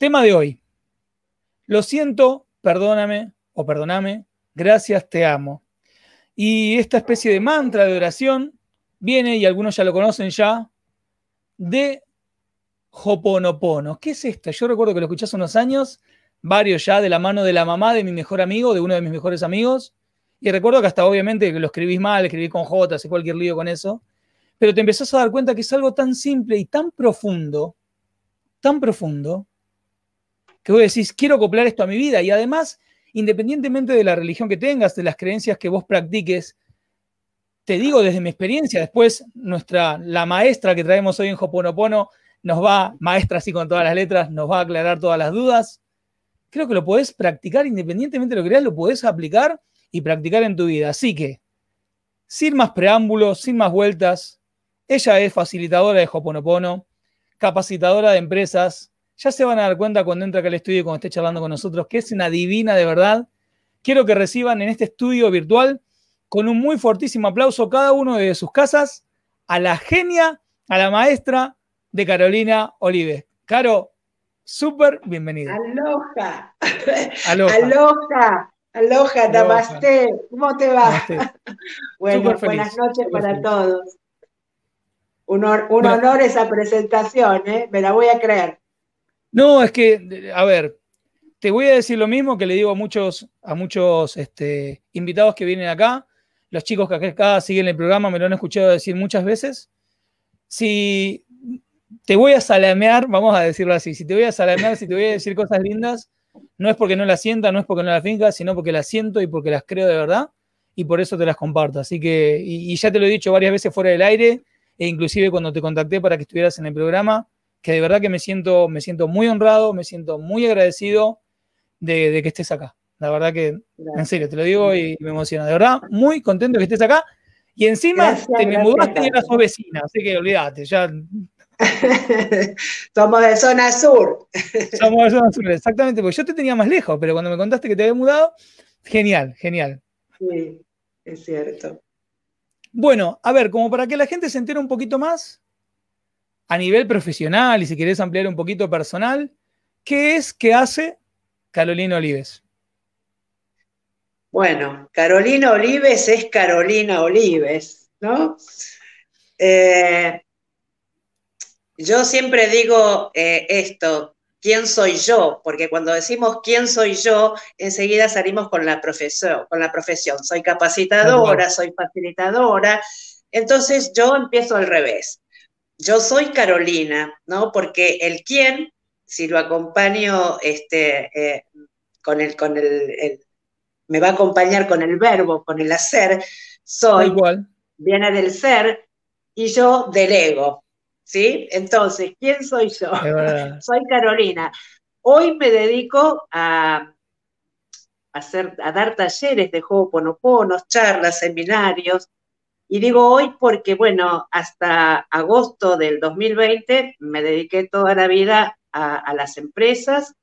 Tema de hoy. Lo siento, perdóname o perdóname, gracias, te amo. Y esta especie de mantra de oración viene, y algunos ya lo conocen ya, de Hoponopono. ¿Qué es esto? Yo recuerdo que lo escuché hace unos años, varios ya, de la mano de la mamá de mi mejor amigo, de uno de mis mejores amigos. Y recuerdo que hasta obviamente que lo escribís mal, escribí con J, hace cualquier lío con eso. Pero te empezás a dar cuenta que es algo tan simple y tan profundo, tan profundo, que vos decís, quiero acoplar esto a mi vida. Y además, independientemente de la religión que tengas, de las creencias que vos practiques, te digo desde mi experiencia, después nuestra, la maestra que traemos hoy en Hoponopono nos va, maestra así con todas las letras, nos va a aclarar todas las dudas. Creo que lo podés practicar independientemente de lo que creas, lo podés aplicar y practicar en tu vida. Así que, sin más preámbulos, sin más vueltas, ella es facilitadora de Hoponopono, capacitadora de empresas, ya se van a dar cuenta cuando entra acá al estudio y cuando esté charlando con nosotros que es una divina de verdad. Quiero que reciban en este estudio virtual con un muy fortísimo aplauso cada uno de sus casas a la genia, a la maestra de Carolina Olive. Caro, súper bienvenida. Aloha. Aloha. Aloha. Aloha, namaste. ¿Cómo te va? bueno, buenas noches para todos. Un, honor esa presentación, ¿eh? me la voy a creer. No, es que, a ver, te voy a decir lo mismo que le digo a muchos, a muchos este, invitados que vienen acá. Los chicos que acá siguen el programa me lo han escuchado decir muchas veces. Si te voy a salamear, vamos a decirlo así, si te voy a salamear, si te voy a decir cosas lindas, no es porque no las sienta, no es porque no las finca, sino porque las siento y porque las creo de verdad y por eso te las comparto. Así que, y, y ya te lo he dicho varias veces fuera del aire e inclusive cuando te contacté para que estuvieras en el programa, que de verdad que me siento, me siento muy honrado, me siento muy agradecido de, que estés acá. La verdad que, en serio, te lo digo y me emociona. De verdad, muy contento que estés acá. Y encima te me mudaste y eras su vecina, así que olvídate, ya. Somos de zona sur. Somos de zona sur, exactamente, porque yo te tenía más lejos, pero cuando me contaste que te había mudado, genial, genial. Sí, es cierto. Bueno, a ver, como para que la gente se entere un poquito más, a nivel profesional y si querés ampliar un poquito personal, ¿qué es que hace Carolina Olives? Bueno, Carolina Olives es Carolina Olives, ¿no? Eh, yo siempre digo eh, esto, ¿quién soy yo? Porque cuando decimos quién soy yo, enseguida salimos con la profesión, con la profesión. Soy capacitadora, soy facilitadora. Entonces yo empiezo al revés yo soy Carolina, ¿no? Porque el quién, si lo acompaño este, eh, con, el, con el, me va a acompañar con el verbo, con el hacer, soy, igual. viene del ser, y yo del ego, ¿sí? Entonces, ¿quién soy yo? soy Carolina. Hoy me dedico a, hacer, a dar talleres de Ho'oponoponos, charlas, seminarios, y digo hoy porque, bueno, hasta agosto del 2020 me dediqué toda la vida a, las empresas,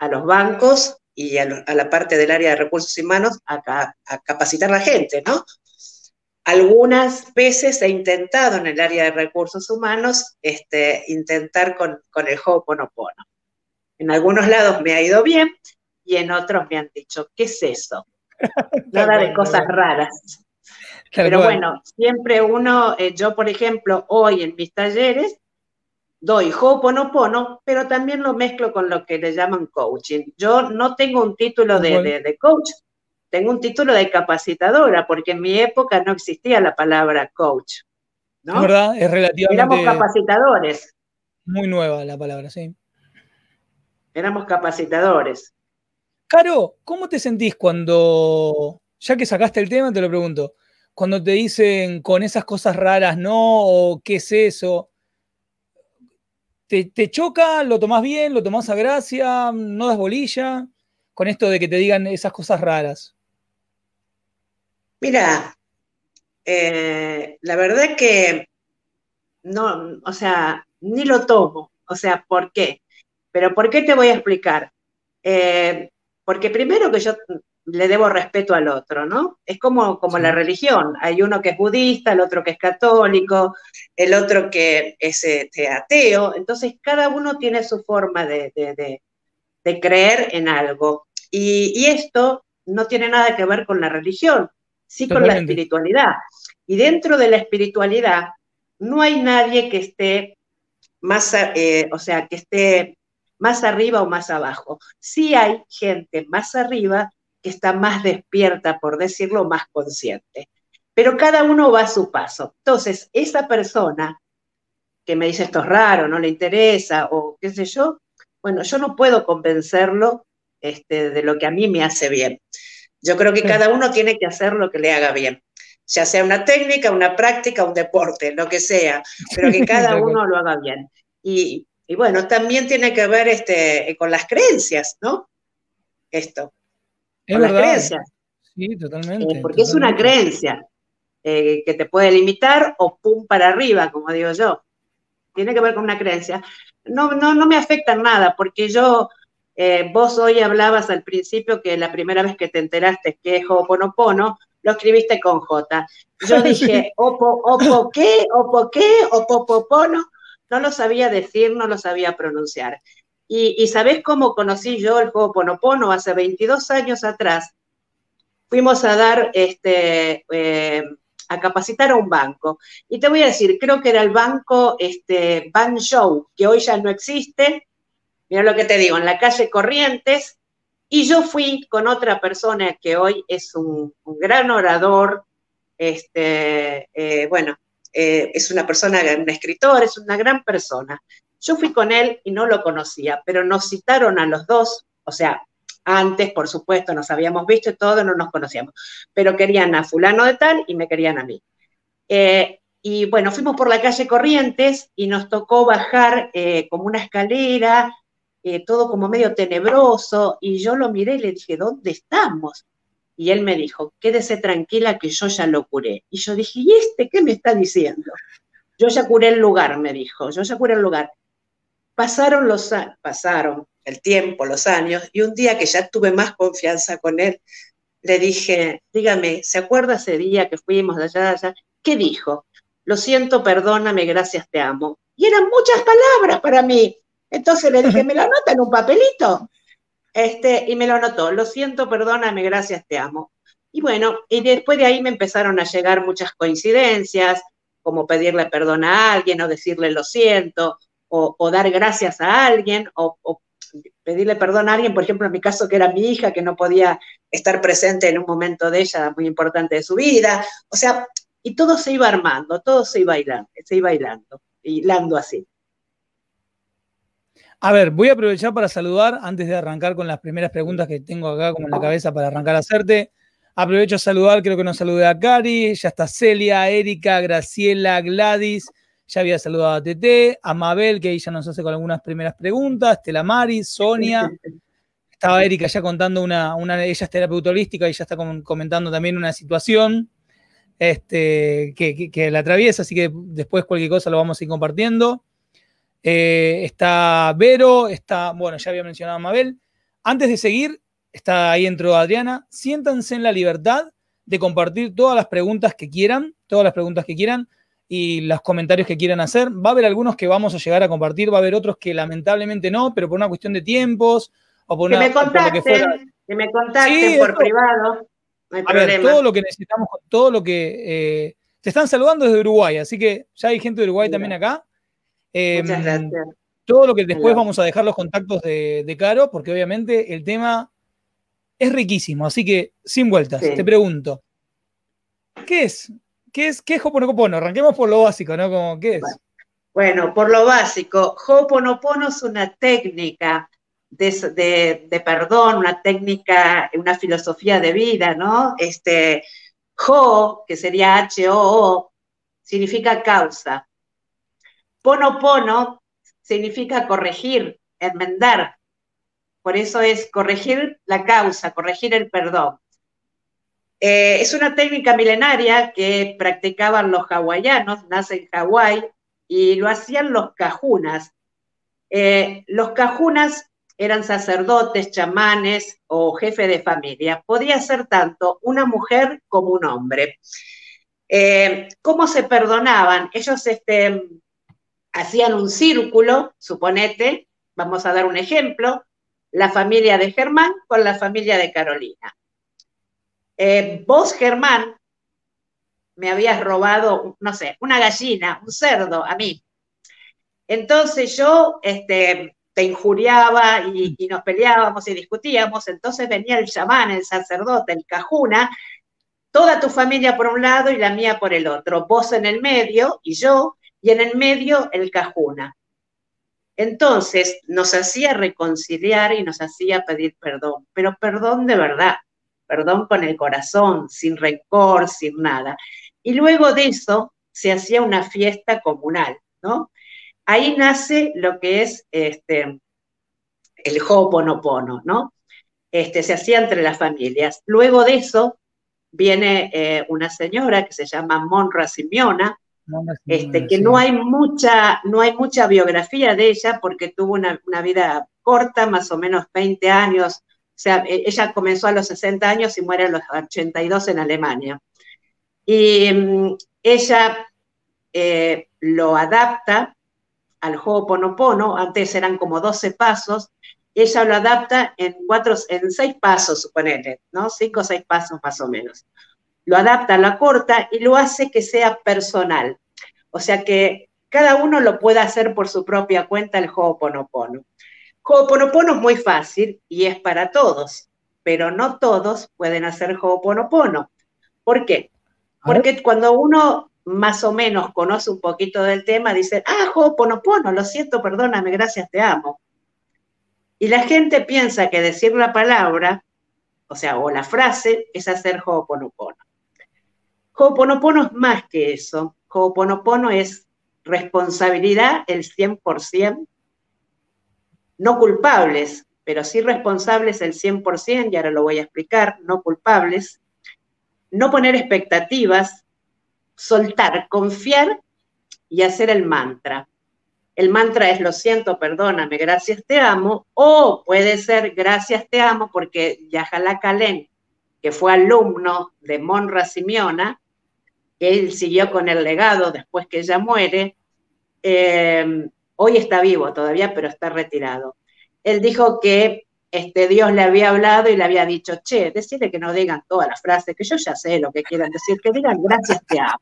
a los bancos y a, la parte del área de recursos humanos a, capacitar a la gente, ¿no? Algunas veces he intentado en el área de recursos humanos este, intentar con, con el Ho'oponopono. En algunos lados me ha ido bien y en otros me han dicho, ¿qué es eso? Nada de cosas raras. Pero bueno, siempre uno, eh, yo por ejemplo, hoy en mis talleres doy Ho'oponopono, pero también lo mezclo con lo que le llaman coaching. Yo no tengo un título de, coach, tengo un título de capacitadora, porque en mi época no existía la palabra coach. ¿no? Es verdad, es relativamente. Éramos capacitadores. Muy nueva la palabra, sí. Éramos capacitadores. Caro, ¿cómo te sentís cuando, ya que sacaste el tema, te lo pregunto, cuando te dicen con esas cosas raras, no, o qué es eso. ¿Te, ¿Te, choca? ¿Lo tomás bien? ¿Lo tomás a gracia? ¿No das bolilla? Con esto de que te digan esas cosas raras. Mira, eh, la verdad que no, o sea, ni lo tomo. O sea, ¿por qué? Pero ¿por qué te voy a explicar? Eh, porque primero que yo le debo respeto al otro, ¿no? Es como, como la religión. Hay uno que es budista, el otro que es católico, el otro que es este, ateo. Entonces, cada uno tiene su forma de, creer en algo. Y, esto no tiene nada que ver con la religión, sí con la espiritualidad. Y dentro de la espiritualidad no hay nadie que esté más, eh, o sea, que esté más arriba o más abajo. Sí hay gente más arriba que está más despierta, por decirlo, más consciente. Pero cada uno va a su paso. Entonces, esa persona que me dice esto es raro, no le interesa o qué sé yo, bueno, yo no puedo convencerlo este, de lo que a mí me hace bien. Yo creo que cada uno tiene que hacer lo que le haga bien, ya sea una técnica, una práctica, un deporte, lo que sea, pero que cada uno lo haga bien. Y, bueno, también tiene que ver este, con las creencias, ¿no? Esto. Es verdad. Sí, totalmente. Eh, porque es una creencia eh, que te puede limitar o pum para arriba, como digo yo. Tiene que ver con una creencia. No, no, no me afecta nada, porque yo, eh, vos hoy hablabas al principio que la primera vez que te enteraste que es Ho'oponopono, lo escribiste con J. Yo dije, opo, opo qué, opo qué, opopopono, no lo sabía decir, no lo sabía pronunciar. Y, y ¿sabés cómo conocí yo el juego Ponopono? Hace 22 años atrás fuimos a dar, este, eh, a capacitar a un banco. Y te voy a decir, creo que era el banco este, Ban que hoy ya no existe. Mira lo que te digo, en la calle Corrientes. Y yo fui con otra persona que hoy es un, gran orador, este, eh, bueno, eh, es una persona, un escritor, es una gran persona. Yo fui con él y no lo conocía, pero nos citaron a los dos, o sea, antes, por supuesto, nos habíamos visto y todo, no nos conocíamos, pero querían a fulano de tal y me querían a mí. Eh, y bueno, fuimos por la calle Corrientes y nos tocó bajar eh, como una escalera, eh, todo como medio tenebroso, y yo lo miré y le dije, ¿dónde estamos? Y él me dijo, quédese tranquila que yo ya lo curé. Y yo dije, ¿y este qué me está diciendo? Yo ya curé el lugar, me dijo, yo ya curé el lugar. Pasaron los pasaron el tiempo, los años, y un día que ya tuve más confianza con él, le dije, dígame, ¿se acuerda ese día que fuimos de allá, allá? ¿Qué dijo? Lo siento, perdóname, gracias, te amo. Y eran muchas palabras para mí. Entonces le dije, ¿me lo anota en un papelito? Este, y me lo anotó, lo siento, perdóname, gracias, te amo. Y bueno, y después de ahí me empezaron a llegar muchas coincidencias, como pedirle perdón a alguien o decirle lo siento, o, dar gracias a alguien o, pedirle perdón a alguien, por ejemplo, en mi caso que era mi hija, que no podía estar presente en un momento de ella muy importante de su vida. O sea, y todo se iba armando, todo se iba hilando, se iba hilando, hilando así. A ver, voy a aprovechar para saludar, antes de arrancar con las primeras preguntas que tengo acá como en la cabeza para arrancar a hacerte. Aprovecho a saludar, creo que nos saludé a Cari, ya está Celia, Erika, Graciela, Gladys, ya había saludado a TT, a Mabel, que ella nos hace con algunas primeras preguntas, Estela Mari, Sonia. Estaba Erika ya contando una, una ella es terapeuta holística y ya está comentando también una situación este, que, la atraviesa, así que después cualquier cosa lo vamos a ir compartiendo. Eh, está Vero, está, bueno, ya había mencionado a Mabel. Antes de seguir, está ahí entró Adriana. Siéntanse en la libertad de compartir todas las preguntas que quieran, todas las preguntas que quieran y los comentarios que quieran hacer. Va a haber algunos que vamos a llegar a compartir, va a haber otros que lamentablemente no, pero por una cuestión de tiempos o por que una, me contacten, que, me contacten por privado. a ver, todo lo que necesitamos, todo lo que eh, te están saludando desde Uruguay, así que ya hay gente de Uruguay también acá. Muchas em, gracias. Todo lo que después vamos a dejar los contactos de, de, Caro, porque obviamente el tema es riquísimo, así que sin vueltas, te pregunto, ¿qué es ¿Qué es, qué es Hoponopono? Arranquemos por lo básico, ¿no? Como, ¿Qué es? Bueno, por lo básico, Hoponopono es una técnica de, perdón, una técnica, una filosofía de vida, ¿no? Este, Ho, que sería H-O-O, significa causa. Ponopono significa corregir, enmendar. Por eso es corregir la causa, corregir el perdón. Eh, es una técnica milenaria que practicaban los hawaianos, nace en Hawái, y lo hacían los cajunas. Eh, los cajunas eran sacerdotes, chamanes o jefe de familia. Podía ser tanto una mujer como un hombre. Eh, ¿Cómo se perdonaban? Ellos este, hacían un círculo, suponete, vamos a dar un ejemplo, la familia de Germán con la familia de Carolina. Eh, vos, Germán, me habías robado, no sé, una gallina, un cerdo a mí. Entonces yo este, te injuriaba y, nos peleábamos y discutíamos, entonces venía el chamán, el sacerdote, el cajuna, toda tu familia por un lado y la mía por el otro, vos en el medio y yo, y en el medio el cajuna. Entonces nos hacía reconciliar y nos hacía pedir perdón, pero perdón de verdad, perdón con el corazón, sin rencor, sin nada. Y luego de eso se hacía una fiesta comunal, ¿no? Ahí nace lo que es este, el Ho'oponopono, ¿no? Este, se hacía entre las familias. Luego de eso viene eh, una señora que se llama Monra Simeona, este, que no hay mucha, no hay mucha biografía de ella porque tuvo una, vida corta, más o menos 20 años. O sea, e, ella comenzó a los 60 años y muere a los 82 en Alemania. Y mm, ella eh, lo adapta al Ho'oponopono, antes eran como 12 pasos, ella lo adapta en cuatro, en seis pasos, suponete, ¿no? Cinco o seis pasos más o menos. Lo adapta la corta y lo hace que sea personal. O sea que cada uno lo pueda hacer por su propia cuenta el Ho'oponopono. Ho'oponopono es muy fácil y es para todos, pero no todos pueden hacer Ho'oponopono. ¿Por qué? Porque cuando uno más o menos conoce un poquito del tema, dice, ah, Ho'oponopono, lo siento, perdóname, gracias, te amo. Y la gente piensa que decir la palabra, o sea, o la frase, es hacer Ho'oponopono. Ho'oponopono es más que eso. Ho'oponopono es responsabilidad el 100%, no culpables, pero sí responsables el 100%, y ahora lo voy a explicar, no culpables, no poner expectativas, soltar, confiar y hacer el mantra. El mantra es lo siento, perdóname, gracias, te amo, o puede ser gracias, te amo, porque Yajalá Kalén, que fue alumno de Monra Simeona, que él siguió con el legado después que ella muere, eh, hoy está vivo todavía, pero está retirado. Él dijo que este, Dios le había hablado y le había dicho, che, decirle que no digan todas las frases, que yo ya sé lo que quieran decir, que digan gracias, te amo.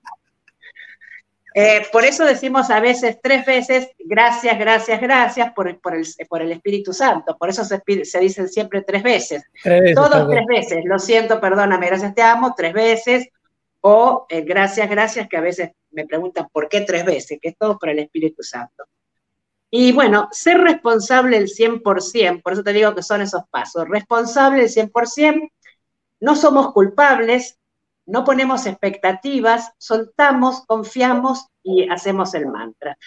Eh, por eso decimos a veces tres veces gracias, gracias, gracias por, por, el, por el, Espíritu Santo. Por eso se, se dicen siempre tres veces. Todos tres veces. Lo siento, perdóname, gracias, te amo, tres veces. O eh, gracias, gracias, que a veces me preguntan por qué tres veces, que es todo por el Espíritu Santo. Y bueno, ser responsable el 100%, por eso te digo que son esos pasos. Responsable el 100%, no somos culpables, no ponemos expectativas, soltamos, confiamos y hacemos el mantra.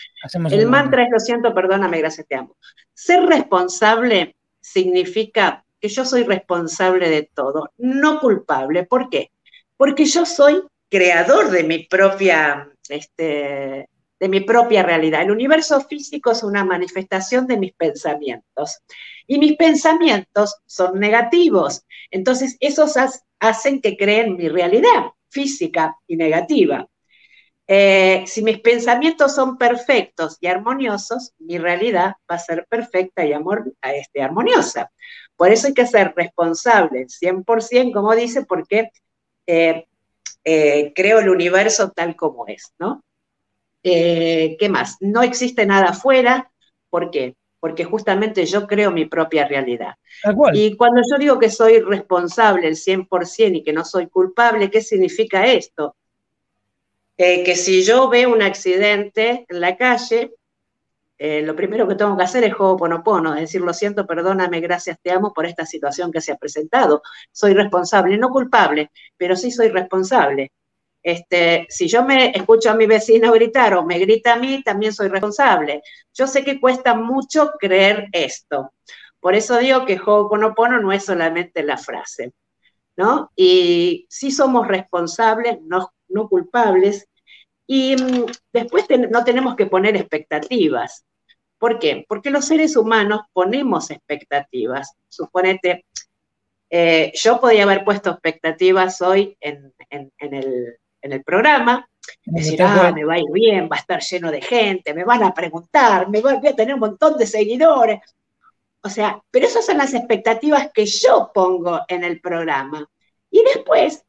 el, mantra es lo siento, perdóname, gracias, te amo. Ser responsable significa que yo soy responsable de todo, no culpable. ¿Por qué? Porque yo soy creador de mi propia este, de mi propia realidad. El universo físico es una manifestación de mis pensamientos y mis pensamientos son negativos. Entonces, esos hacen que creen mi realidad física y negativa. Eh, si mis pensamientos son perfectos y armoniosos, mi realidad va a ser perfecta y amor, este, armoniosa. Por eso hay que ser responsable, 100%, como dice, porque eh, eh, creo el universo tal como es, ¿no? Eh, ¿Qué más? No existe nada afuera. ¿Por qué? Porque justamente yo creo mi propia realidad. Y cuando yo digo que soy responsable el 100% y que no soy culpable, ¿qué significa esto? Eh, que si yo veo un accidente en la calle, eh, lo primero que tengo que hacer es Ho'oponopono, es decir, lo siento, perdóname, gracias, te amo por esta situación que se ha presentado. Soy responsable, no culpable, pero sí soy responsable. Este, si yo me escucho a mi vecino gritar o me grita a mí, también soy responsable. Yo sé que cuesta mucho creer esto. Por eso digo que Ho'oponopono no es solamente la frase, ¿no? Y sí somos responsables, no, culpables, y mm, después no tenemos que poner expectativas. ¿Por qué? Porque los seres humanos ponemos expectativas. Suponete, eh, yo podía haber puesto expectativas hoy en, el, programa, decir, ah, me va a ir bien, va a estar lleno de gente, me van a preguntar, me voy a tener un montón de seguidores. O sea, pero esas son las expectativas que yo pongo en el programa. Y después,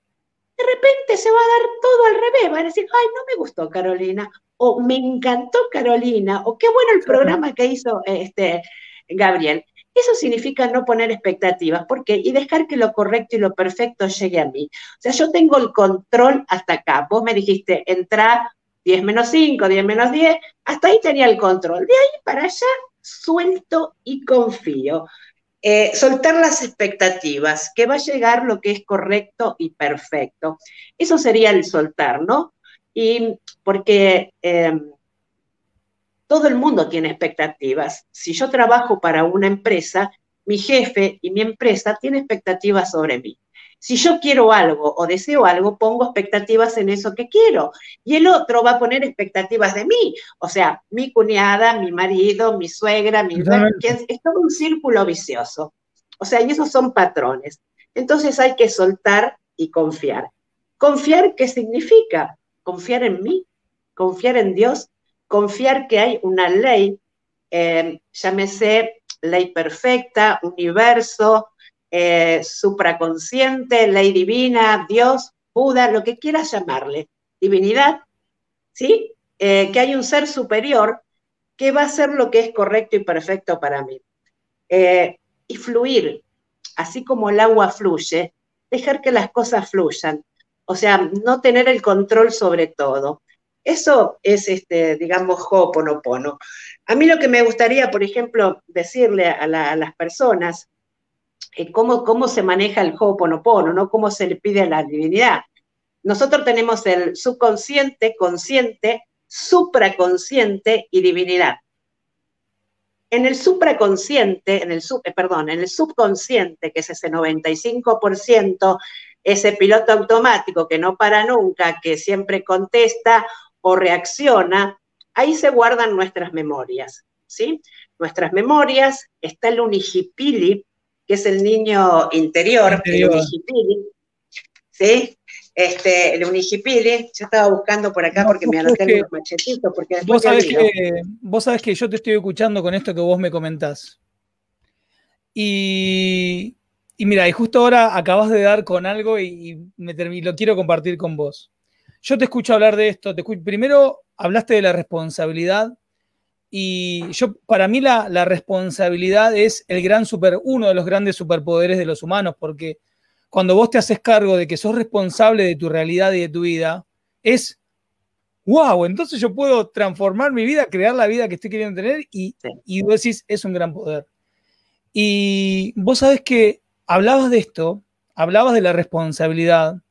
de repente se va a dar todo al revés, van a decir, ay, no me gustó Carolina, o me encantó Carolina, o qué bueno el programa que hizo este, Gabriel. Eso significa no poner expectativas, ¿por qué? Y dejar que lo correcto y lo perfecto llegue a mí. O sea, yo tengo el control hasta acá. Vos me dijiste, entra 10 menos 5, 10 menos 10, hasta ahí tenía el control. De ahí para allá, suelto y confío. Eh, soltar las expectativas, que va a llegar lo que es correcto y perfecto. Eso sería el soltar, ¿no? Y porque em, todo el mundo tiene expectativas. Si yo trabajo para una empresa, mi jefe y mi empresa tienen expectativas sobre mí. Si yo quiero algo o deseo algo, pongo expectativas en eso que quiero. Y el otro va a poner expectativas de mí. O sea, mi cuñada, mi marido, mi suegra, mi... Es todo un círculo vicioso. O sea, y esos son patrones. Entonces hay que soltar y confiar. ¿Confiar qué significa? Confiar en mí, confiar en Dios, confiar que hay una ley, eh, llámese ley perfecta, universo, eh, supraconsciente, ley divina, Dios, Buda, lo que quieras llamarle, divinidad, ¿sí? Eh, que hay un ser superior que va a hacer lo que es correcto y perfecto para mí. Eh, y fluir, así como el agua fluye, dejar que las cosas fluyan, o sea, no tener el control sobre todo. Eso es, este, digamos, Ho'oponopono. A mí lo que me gustaría, por ejemplo, decirle a las personas eh, cómo, se maneja el Ho'oponopono, ¿no? Cómo se le pide a la divinidad. Nosotros tenemos el subconsciente, consciente, supraconsciente y divinidad. En el supraconsciente, en el sub, eh, perdón, en el subconsciente, que es ese 95%, ese piloto automático que no para nunca, que siempre contesta o reacciona, ahí se guardan nuestras memorias, ¿sí? Nuestras memorias, está el unijipili, que es el niño interior, el unijipili, ¿sí? Este, el unijipili, yo estaba buscando por acá porque me anoté los machetitos, porque vos sabés, que, vos sabés que yo te estoy escuchando con esto que vos me comentás. Y, y mira, y justo ahora acabas de dar con algo y, me, lo quiero compartir con vos. Yo te escucho hablar de esto, te primero hablaste de la responsabilidad y yo, para mí la, responsabilidad es el gran super, uno de los grandes superpoderes de los humanos, porque cuando vos te haces cargo de que sos responsable de tu realidad y de tu vida, es, wow, entonces yo puedo transformar mi vida, crear la vida que estoy queriendo tener y, y vos decís, es un gran poder. Y vos sabés que hablabas de esto, hablabas de la responsabilidad,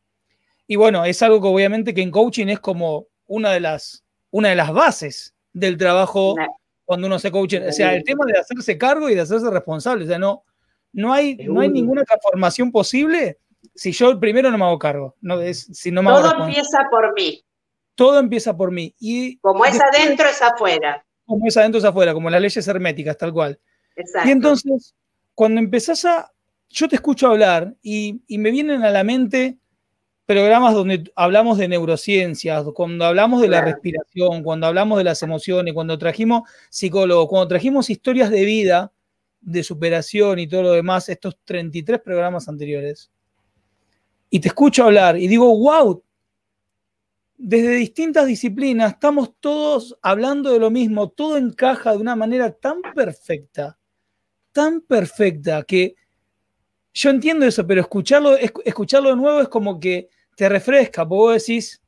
y bueno, es algo que obviamente que en coaching es como una de las, una de las bases del trabajo cuando uno se coach. O sea, el tema de hacerse cargo y de hacerse responsable. O sea, no, no, hay, no hay ninguna transformación posible si yo primero no me hago cargo. No, es, si no me Todo empieza por mí. Todo empieza por mí. Y como es adentro, es afuera. Como es adentro, es afuera, como las leyes herméticas, tal cual. Exacto. Y entonces, cuando empezás a. Yo te escucho hablar y, y me vienen a la mente programas donde hablamos de neurociencias, cuando hablamos de la respiración, cuando hablamos de las emociones, cuando trajimos psicólogos, cuando trajimos historias de vida, de superación y todo lo demás, estos 33 programas anteriores. Y te escucho hablar y digo, wow, desde distintas disciplinas estamos todos hablando de lo mismo, todo encaja de una manera tan perfecta, tan perfecta que yo entiendo eso, pero escucharlo, escucharlo de nuevo es como que te refresca, porque vos decís,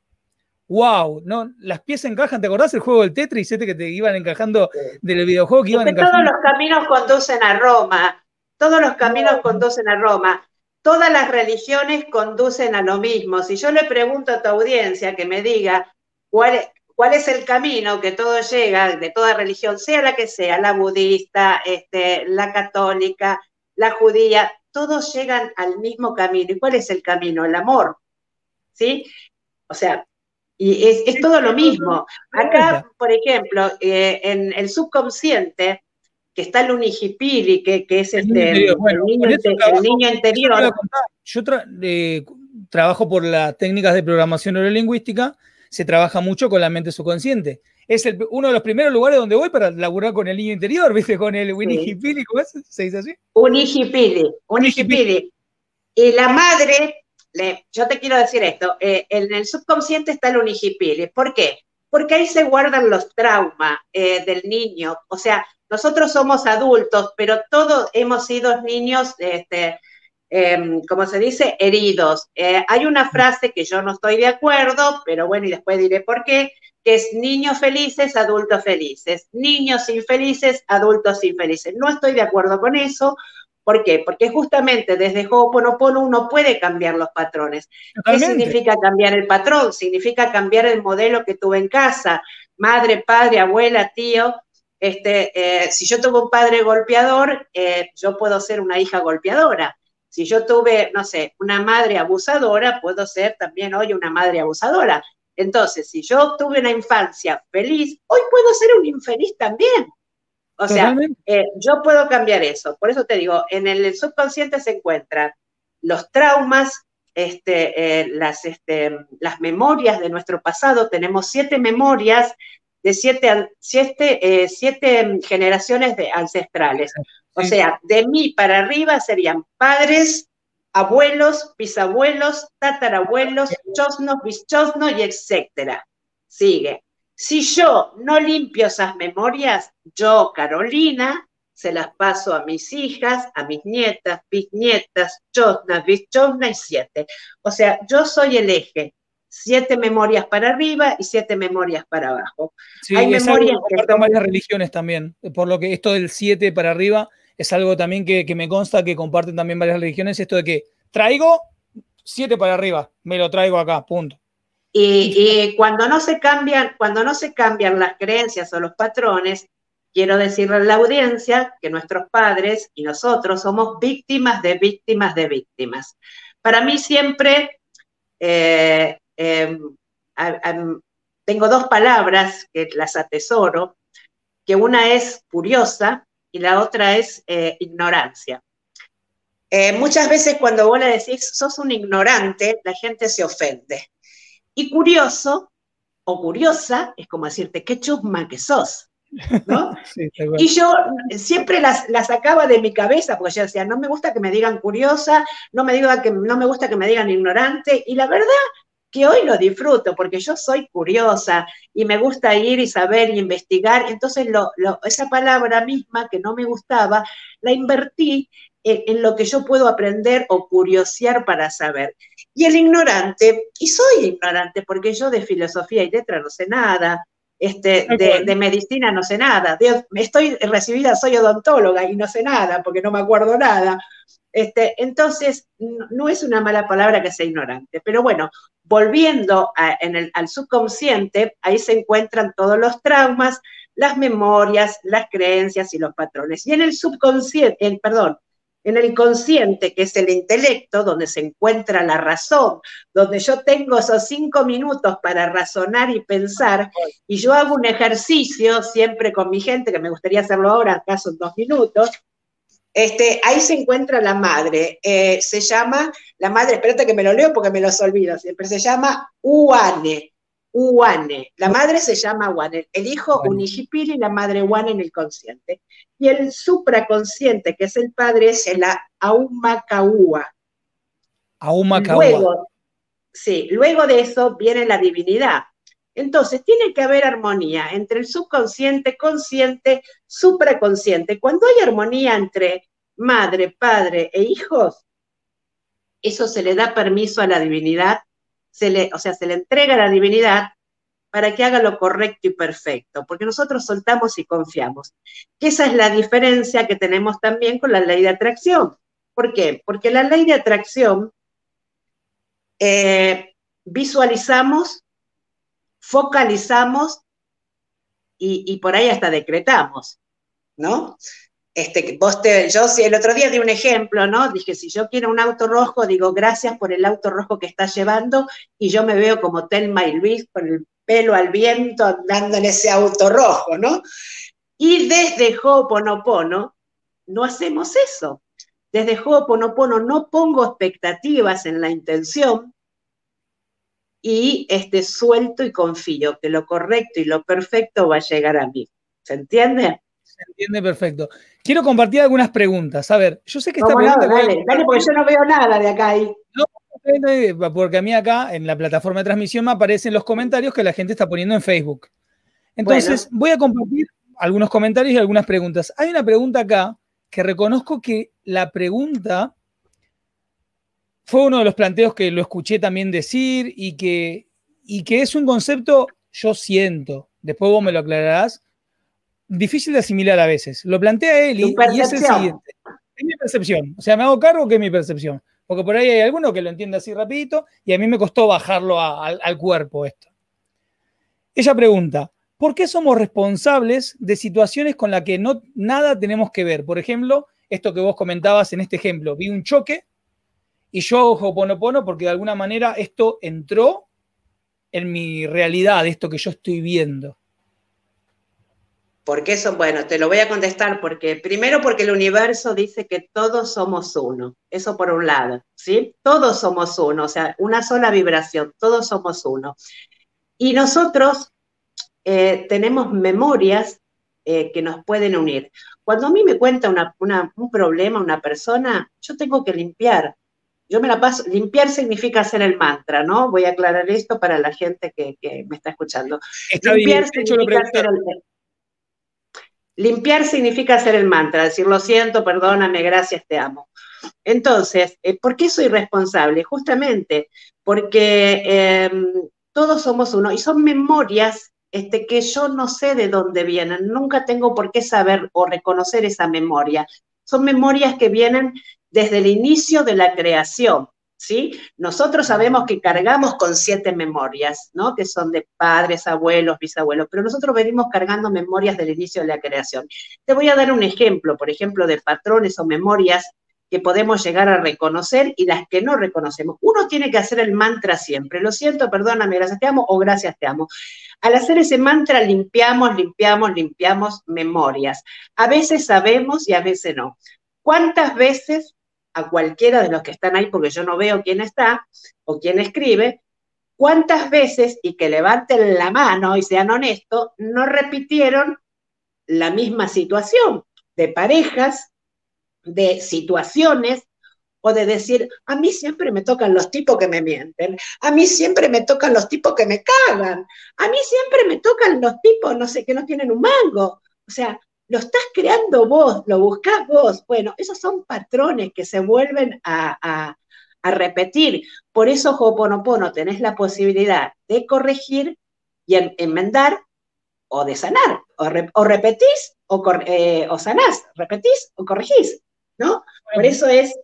wow, ¿no? las piezas encajan. ¿Te acordás el juego del Tetris, este que te iban encajando del videojuego que iban encajando? Todos los caminos conducen a Roma, todos los caminos conducen a Roma. todas las religiones conducen a lo mismo. Si yo le pregunto a tu audiencia que me diga cuál, cuál es el camino que todo llega, de toda religión, sea la que sea, la budista, este, la católica, la judía, todos llegan al mismo camino. ¿Y cuál es el camino? El amor. ¿Sí? O sea, y es, todo lo mismo. Acá, por ejemplo, eh, en el subconsciente, que está el unijipili, que, que es este, el, niño, interior. Yo eh, trabajo por las técnicas de programación neurolingüística, se trabaja mucho con la mente subconsciente. Es uno de los primeros lugares donde voy para laburar con el niño interior, ¿viste? Con el unijipili, ¿cómo ¿Se dice así? Unijipili, unijipili. Y la madre, yo te quiero decir esto, eh, en el subconsciente está el unijipili. ¿Por qué? Porque ahí se guardan los traumas eh, del niño. O sea, nosotros somos adultos, pero todos hemos sido niños, este, em, como se dice, heridos. Eh, hay una frase que yo no estoy de acuerdo, pero bueno, y después diré por qué, que es niños felices, adultos felices. Niños infelices, adultos infelices. No estoy de acuerdo con eso. ¿Por qué? Porque justamente desde Ho'oponopono uno puede cambiar los patrones. ¿Qué significa cambiar el patrón? Significa cambiar el modelo que tuve en casa. Madre, padre, abuela, tío, este, eh, si yo tuve un padre golpeador, eh, yo puedo ser una hija golpeadora. Si yo tuve, no sé, una madre abusadora, puedo ser también hoy una madre abusadora. Entonces, si yo tuve una infancia feliz, hoy puedo ser un infeliz también. O sea, eh, yo puedo cambiar eso. Por eso te digo, en el subconsciente se encuentran los traumas, este, las, este, las memorias de nuestro pasado. Tenemos siete memorias de siete, siete, eh, siete generaciones de ancestrales. O sea, de mí para arriba serían padres, abuelos, bisabuelos, tatarabuelos, chosnos, bichosnos y etcétera. Sigue. Si yo no limpio esas memorias, yo, Carolina, se las paso a mis hijas, a mis nietas, bisnietas, chosnas, bichosnas y siete. O sea, yo soy el eje siete memorias para arriba y siete memorias para abajo. Hay memorias que son... varias religiones también, por lo que esto del siete para arriba es algo también que, me consta que comparten también varias religiones, esto de que traigo siete para arriba, me lo traigo acá, punto. Y, cuando no se cambian, cuando no se cambian las creencias o los patrones, quiero decirle a la audiencia que nuestros padres y nosotros somos víctimas de víctimas de víctimas. Para mí siempre eh, Em, tengo dos palabras que las atesoro, que una es curiosa y la otra es eh, ignorancia. Eh, muchas veces cuando vos le decís, sos un ignorante, la gente se ofende. Y curioso o curiosa es como decirte, qué chusma que sos. y yo siempre las, las, sacaba de mi cabeza, porque yo decía, no me gusta que me digan curiosa, no me, diga que, no me gusta que me digan ignorante, y la verdad que hoy lo disfruto porque yo soy curiosa y me gusta ir y saber y investigar. Entonces, esa palabra misma que no me gustaba, la invertí en, lo que yo puedo aprender o curiosear para saber. Y el ignorante, y soy ignorante porque yo de filosofía y letra no sé nada, este, de, de, medicina no sé nada, estoy recibida, soy odontóloga y no sé nada porque no me acuerdo nada. Este, entonces, no es una mala palabra que sea ignorante, pero bueno, volviendo al subconsciente, ahí se encuentran todos los traumas, las memorias, las creencias y los patrones. Y en el subconsciente, perdón, en el consciente, que es el intelecto, donde se encuentra la razón, donde yo tengo esos cinco minutos para razonar y pensar, y yo hago un ejercicio siempre con mi gente, que me gustaría hacerlo ahora, acá son dos minutos, este, ahí se encuentra la madre. Eh, se llama, la madre, espérate que me lo leo porque me los olvido siempre, se llama Uane. Uane. La madre se llama Uane. El hijo Unijipiri y la madre Uane en el consciente. Y el supraconsciente, que es el padre, es el Aumakaua. Aumakaua. Luego, sí, luego de eso viene la divinidad. Entonces, tiene que haber armonía entre el subconsciente, consciente, supraconsciente. Cuando hay armonía entre madre, padre e hijos, eso se le da permiso a la divinidad, se le, o sea, se le entrega a la divinidad para que haga lo correcto y perfecto, porque nosotros soltamos y confiamos. Que esa es la diferencia que tenemos también con la ley de atracción. ¿Por qué? Porque la ley de atracción eh, visualizamos, focalizamos y, por ahí hasta decretamos, ¿no? Este, vos te, yo el otro día di un ejemplo, ¿no? Dije, si yo quiero un auto rojo, digo, gracias por el auto rojo que estás llevando, y yo me veo como Telma y Luis con el pelo al viento andando en ese auto rojo, ¿no? Y desde Ho'oponopono no hacemos eso. Desde Ho'oponopono no pongo expectativas en la intención y este, suelto y confío que lo correcto y lo perfecto va a llegar a mí. ¿Se entiende? Se entiende perfecto. Quiero compartir algunas preguntas. A ver, yo sé que esta pregunta. dale, dale, porque yo no veo nada de acá ahí. No, porque a mí acá en la plataforma de transmisión me aparecen los comentarios que la gente está poniendo en Facebook. Entonces, voy a compartir algunos comentarios y algunas preguntas. Hay una pregunta acá que reconozco que la pregunta fue uno de los planteos que lo escuché también decir y que, y que es un concepto, yo siento, después vos me lo aclararás, difícil de asimilar a veces. Lo plantea él y, es el siguiente. Es mi percepción. O sea, me hago cargo que es mi percepción. Porque por ahí hay alguno que lo entiende así rapidito y a mí me costó bajarlo al cuerpo esto. Ella pregunta, ¿por qué somos responsables de situaciones con las que no, nada tenemos que ver? Por ejemplo, esto que vos comentabas en este ejemplo, vi un choque y yo hago Hoponopono porque de alguna manera esto entró en mi realidad, esto que yo estoy viendo. Porque eso, bueno, te lo voy a contestar porque primero porque el universo dice que todos somos uno, eso por un lado, ¿sí? Todos somos uno, o sea, una sola vibración, todos somos uno. Y nosotros eh, tenemos memorias eh, que nos pueden unir. Cuando a mí me cuenta un problema una persona, yo tengo que limpiar. Yo me la paso, limpiar significa hacer el mantra, ¿no? Voy a aclarar esto para la gente que, me está escuchando. limpiar, significa hacer el, limpiar significa hacer el mantra, decir lo siento, perdóname, gracias, te amo. Entonces, eh, ¿por qué soy responsable? Justamente porque em, todos somos uno y son memorias este, que yo no sé de dónde vienen, nunca tengo por qué saber o reconocer esa memoria. Son memorias que vienen desde el inicio de la creación, ¿sí? Nosotros sabemos que cargamos con siete memorias, ¿no? Que son de padres, abuelos, bisabuelos, pero nosotros venimos cargando memorias del inicio de la creación. Te voy a dar un ejemplo, por ejemplo, de patrones o memorias que podemos llegar a reconocer y las que no reconocemos. Uno tiene que hacer el mantra siempre. Lo siento, perdóname, gracias te amo o gracias te amo. Al hacer ese mantra limpiamos, limpiamos, limpiamos memorias. A veces sabemos y a veces no. ¿Cuántas veces a cualquiera de los que están ahí, porque yo no veo quién está o quién escribe, cuántas veces, y que levanten la mano y sean honestos, no repitieron la misma situación de parejas de situaciones o de decir, a mí siempre me tocan los tipos que me mienten, a mí siempre me tocan los tipos que me cagan, a mí siempre me tocan los tipos, no sé, que no tienen un mango. O sea, lo estás creando vos, lo buscás vos. Bueno, esos son patrones que se vuelven a, repetir. Por eso, Hoponopono, tenés la posibilidad de corregir y enmendar o de sanar. O, repetís o, eh, o sanás, repetís o corregís. ¿no? Por eso es,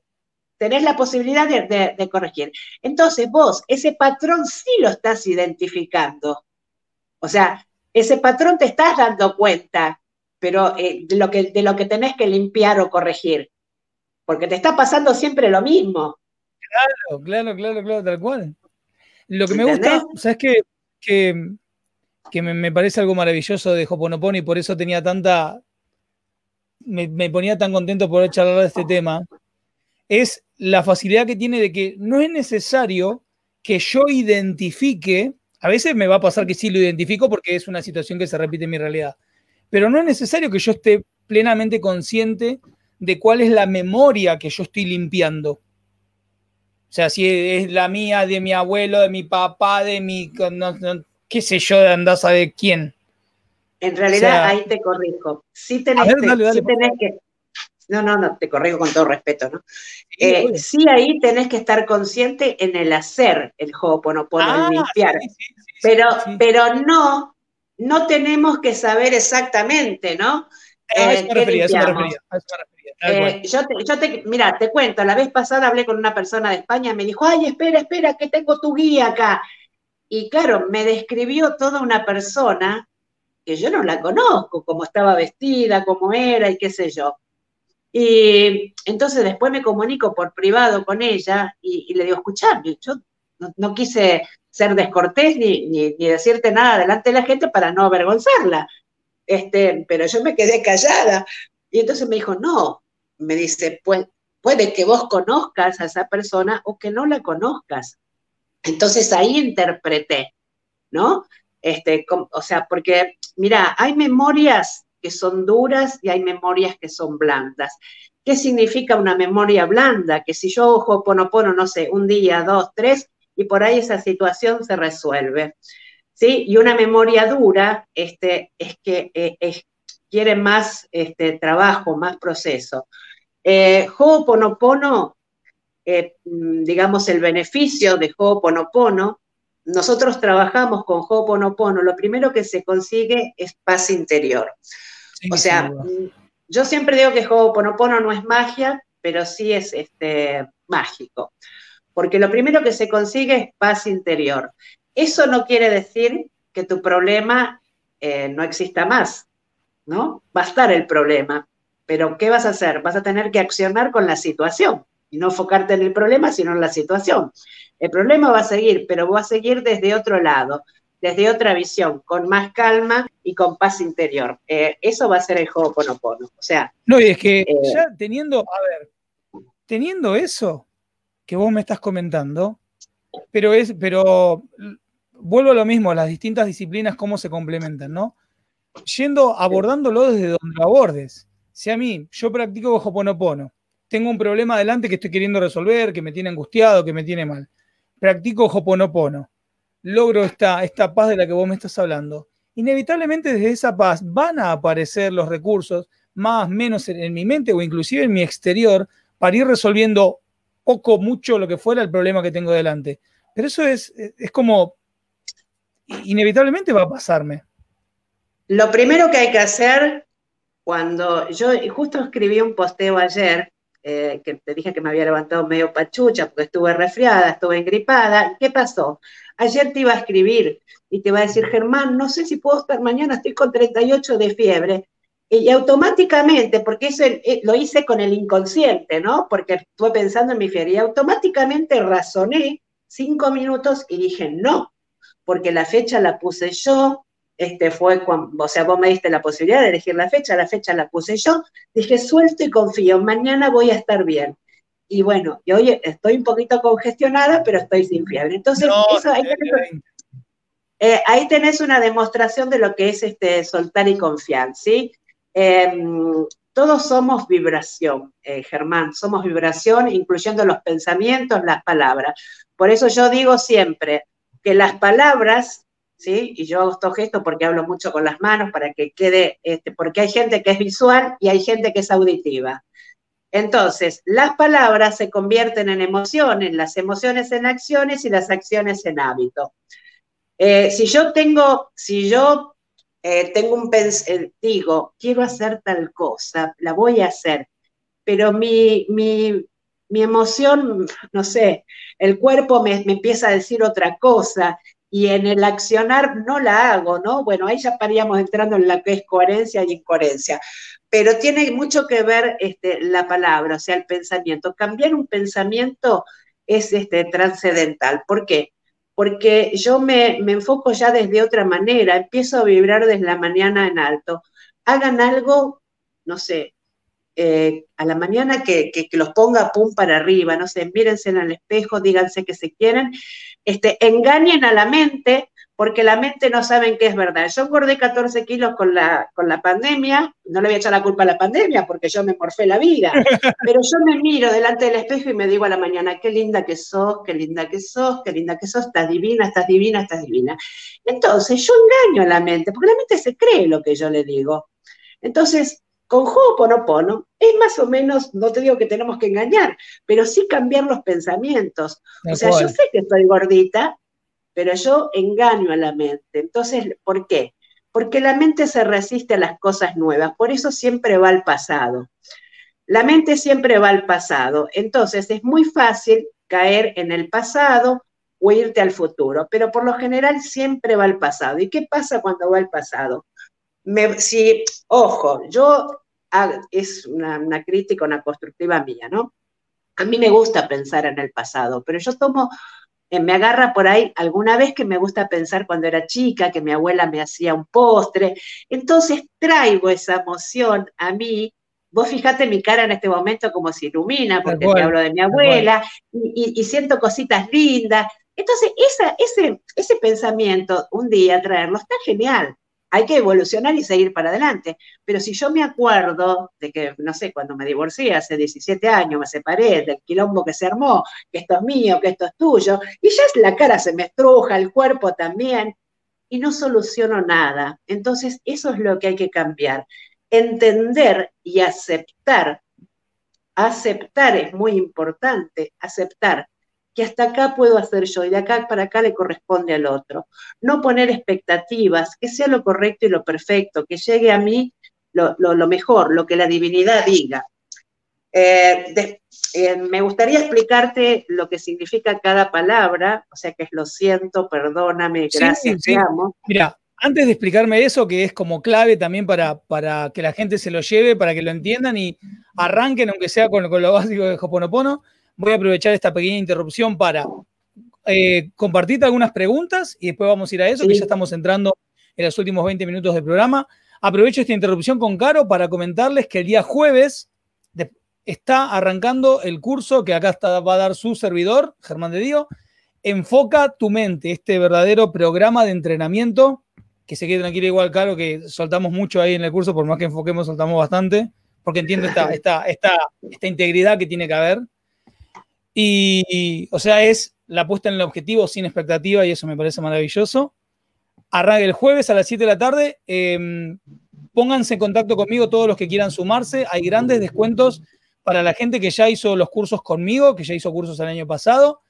tenés la posibilidad de, corregir. Entonces vos, ese patrón sí lo estás identificando. O sea, ese patrón te estás dando cuenta, pero eh, de, lo que, de lo que tenés que limpiar o corregir. Porque te está pasando siempre lo mismo. Claro, claro, claro, claro, tal cual. Lo que me gusta, ¿sabes qué? Que, que me, me, parece algo maravilloso de Hoponopono y por eso tenía tanta, me, ponía tan contento por charlar de este tema, es la facilidad que tiene de que no es necesario que yo identifique, a veces me va a pasar que sí lo identifico porque es una situación que se repite en mi realidad, pero no es necesario que yo esté plenamente consciente de cuál es la memoria que yo estoy limpiando. O sea, si es la mía, de mi abuelo, de mi papá, de mi, qué sé yo, de andar a saber quién. En realidad, ahí te corrijo. Sí tenés, que. No, no, no, te corrijo con todo respeto, ¿no? Eh, sí, ahí tenés que estar consciente en el hacer el Ho'oponopono, ah, limpiar. pero, pero no, no tenemos que saber exactamente, ¿no? a eso me refería, eso me refería. Eh, yo te, yo te, mira, te cuento, la vez pasada hablé con una persona de España y me dijo, ay, espera, espera, que tengo tu guía acá. Y claro, me describió toda una persona que yo no la conozco, cómo estaba vestida, cómo era y qué sé yo. Y entonces después me comunico por privado con ella y, le digo, escuchame, yo no, quise ser descortés ni, ni, decirte nada delante de la gente para no avergonzarla. Este, pero yo me quedé callada. Y entonces me dijo, no, me dice, pues, puede que vos conozcas a esa persona o que no la conozcas. Entonces ahí interpreté, ¿no? Este, o sea, porque, mira, hay memorias que son duras y hay memorias que son blandas. ¿Qué significa una memoria blanda? Que si yo ojo ponopono, no sé, un día, dos, tres, y por ahí esa situación se resuelve. ¿Sí? Y una memoria dura este, es que eh, quiere más este, trabajo, más proceso. Eh, Ho'oponopono, eh, mm, digamos, el beneficio de Ho'oponopono, nosotros trabajamos con Ho'oponopono, lo primero que se consigue es paz interior. o sea, mm, yo siempre digo que Ho'oponopono no es magia, pero sí es este, mágico, porque lo primero que se consigue es paz interior. Eso no quiere decir que tu problema eh, no exista más, ¿no? Va a estar el problema, pero ¿qué vas a hacer? Vas a tener que accionar con la situación y no enfocarte en el problema, sino en la situación. El problema va a seguir, pero va a seguir desde otro lado, desde otra visión, con más calma y con paz interior. Eh, eso va a ser el juego Ponopono. O sea. No, y es que eh, ya teniendo, a ver, teniendo eso que vos me estás comentando, pero es, pero vuelvo a lo mismo, las distintas disciplinas, cómo se complementan, ¿no? Yendo, abordándolo desde donde lo abordes. Si a mí, yo practico Ho'oponopono, tengo un problema adelante que estoy queriendo resolver, que me tiene angustiado, que me tiene mal. Practico Ho'oponopono, logro esta, esta paz de la que vos me estás hablando. Inevitablemente desde esa paz van a aparecer los recursos, más, menos en, mi mente o inclusive en mi exterior, para ir resolviendo poco, mucho, lo que fuera el problema que tengo delante. Pero eso es, es como, inevitablemente va a pasarme. Lo primero que hay que hacer cuando yo justo escribí un posteo ayer, eh, que te dije que me había levantado medio pachucha porque estuve resfriada, estuve engripada, ¿qué pasó? Ayer te iba a escribir y te iba a decir, Germán, no sé si puedo estar mañana, estoy con 38 de fiebre. Y automáticamente, porque eso eh, lo hice con el inconsciente, ¿no? Porque estuve pensando en mi fiebre y automáticamente razoné cinco minutos y dije, no, porque la fecha la puse yo, este fue cuando, o sea, vos me diste la posibilidad de elegir la fecha, la fecha la puse yo, dije, suelto y confío, mañana voy a estar bien. Y bueno, y hoy estoy un poquito congestionada, pero estoy sin fiebre. Entonces, eh, ahí, tenés, una demostración de lo que es este soltar y confiar, ¿sí? Em, todos somos vibración, eh, Germán, somos vibración, incluyendo los pensamientos, las palabras. Por eso yo digo siempre que las palabras y yo hago estos gestos porque hablo mucho con las manos para que quede, este, porque hay gente que es visual y hay gente que es auditiva. Entonces, las palabras se convierten en emociones, las emociones en acciones y las acciones en hábito. Eh, si yo tengo, si yo eh, tengo un eh, digo, quiero hacer tal cosa, la voy a hacer, pero mi, mi, mi emoción, no sé, el cuerpo me, me, empieza a decir otra cosa y en el accionar no la hago, ¿no? Bueno, ahí ya estaríamos entrando en la que es coherencia y incoherencia, pero tiene mucho que ver este, la palabra, o sea, el pensamiento. Cambiar un pensamiento es este, trascendental. ¿Por qué? Porque yo me, me enfoco ya desde otra manera, empiezo a vibrar desde la mañana en alto. Hagan algo, no sé, eh, a la mañana que, los ponga pum para arriba, no sé, mírense en el espejo, díganse que se quieren, este, engañen a la mente, porque la mente no saben qué es verdad. Yo engordé 14 kilos con la, con la pandemia, no le voy a echar la culpa a la pandemia, porque yo me morfé la vida, pero yo me miro delante del espejo y me digo a la mañana, qué linda que sos, qué linda que sos, qué linda que sos, estás divina, estás divina, estás divina. Entonces yo engaño a la mente, porque la mente se cree lo que yo le digo. Entonces, con Ho'oponopono es más o menos, no te digo que tenemos que engañar, pero sí cambiar los pensamientos. o sea, yo sé que estoy gordita, pero yo engaño a la mente. Entonces, ¿por qué? porque la mente se resiste a las cosas nuevas, por eso siempre va al pasado. La mente siempre va al pasado, entonces es muy fácil caer en el pasado o irte al futuro, pero por lo general siempre va al pasado. ¿Y qué pasa cuando va al pasado? si, ojo, yo, es una, una crítica, una constructiva mía, ¿no? A mí me gusta pensar en el pasado, pero yo tomo me agarra por ahí alguna vez que me gusta pensar cuando era chica, que mi abuela me hacía un postre. Entonces traigo esa emoción a mí. Vos fijate mi cara en este momento como se ilumina, porque te hablo de mi abuela y, siento cositas lindas. Entonces, esa, ese, ese pensamiento, un día traerlo, está genial hay que evolucionar y seguir para adelante. Pero si yo me acuerdo de que, no sé, cuando me divorcié hace 17 años, me separé del quilombo que se armó, que esto es mío, que esto es tuyo, y ya la cara se me estruja, el cuerpo también, y no soluciono nada. Entonces, eso es lo que hay que cambiar. Entender y aceptar. Aceptar es muy importante, aceptar que hasta acá puedo hacer yo y de acá para acá le corresponde al otro. No poner expectativas, que sea lo correcto y lo perfecto, que llegue a mí lo, mejor, lo que la divinidad diga. Eh, eh, me gustaría explicarte lo que significa cada palabra, o sea que es lo siento, perdóname, gracias, te amo. Mira, antes de explicarme eso, que es como clave también para, para que la gente se lo lleve, para que lo entiendan y arranquen, aunque sea con, con lo básico de Hoponopono, voy a aprovechar esta pequeña interrupción para eh, compartirte algunas preguntas y después vamos a ir a eso, que ya estamos entrando en los últimos 20 minutos del programa. Aprovecho esta interrupción con Caro para comentarles que el día jueves está arrancando el curso que acá está, va a dar su servidor, Germán de Dio, Enfoca tu mente, este verdadero programa de entrenamiento, que se quede tranquilo igual, Caro, que soltamos mucho ahí en el curso, por más que enfoquemos, soltamos bastante, porque entiendo esta, esta, esta, esta integridad que tiene que haber y, o sea, es la puesta en el objetivo sin expectativa y eso me parece maravilloso. Arranque el jueves a las 7 de la tarde. Em, pónganse en contacto conmigo todos los que quieran sumarse. Hay grandes descuentos para la gente que ya hizo los cursos conmigo, que ya hizo cursos el año pasado.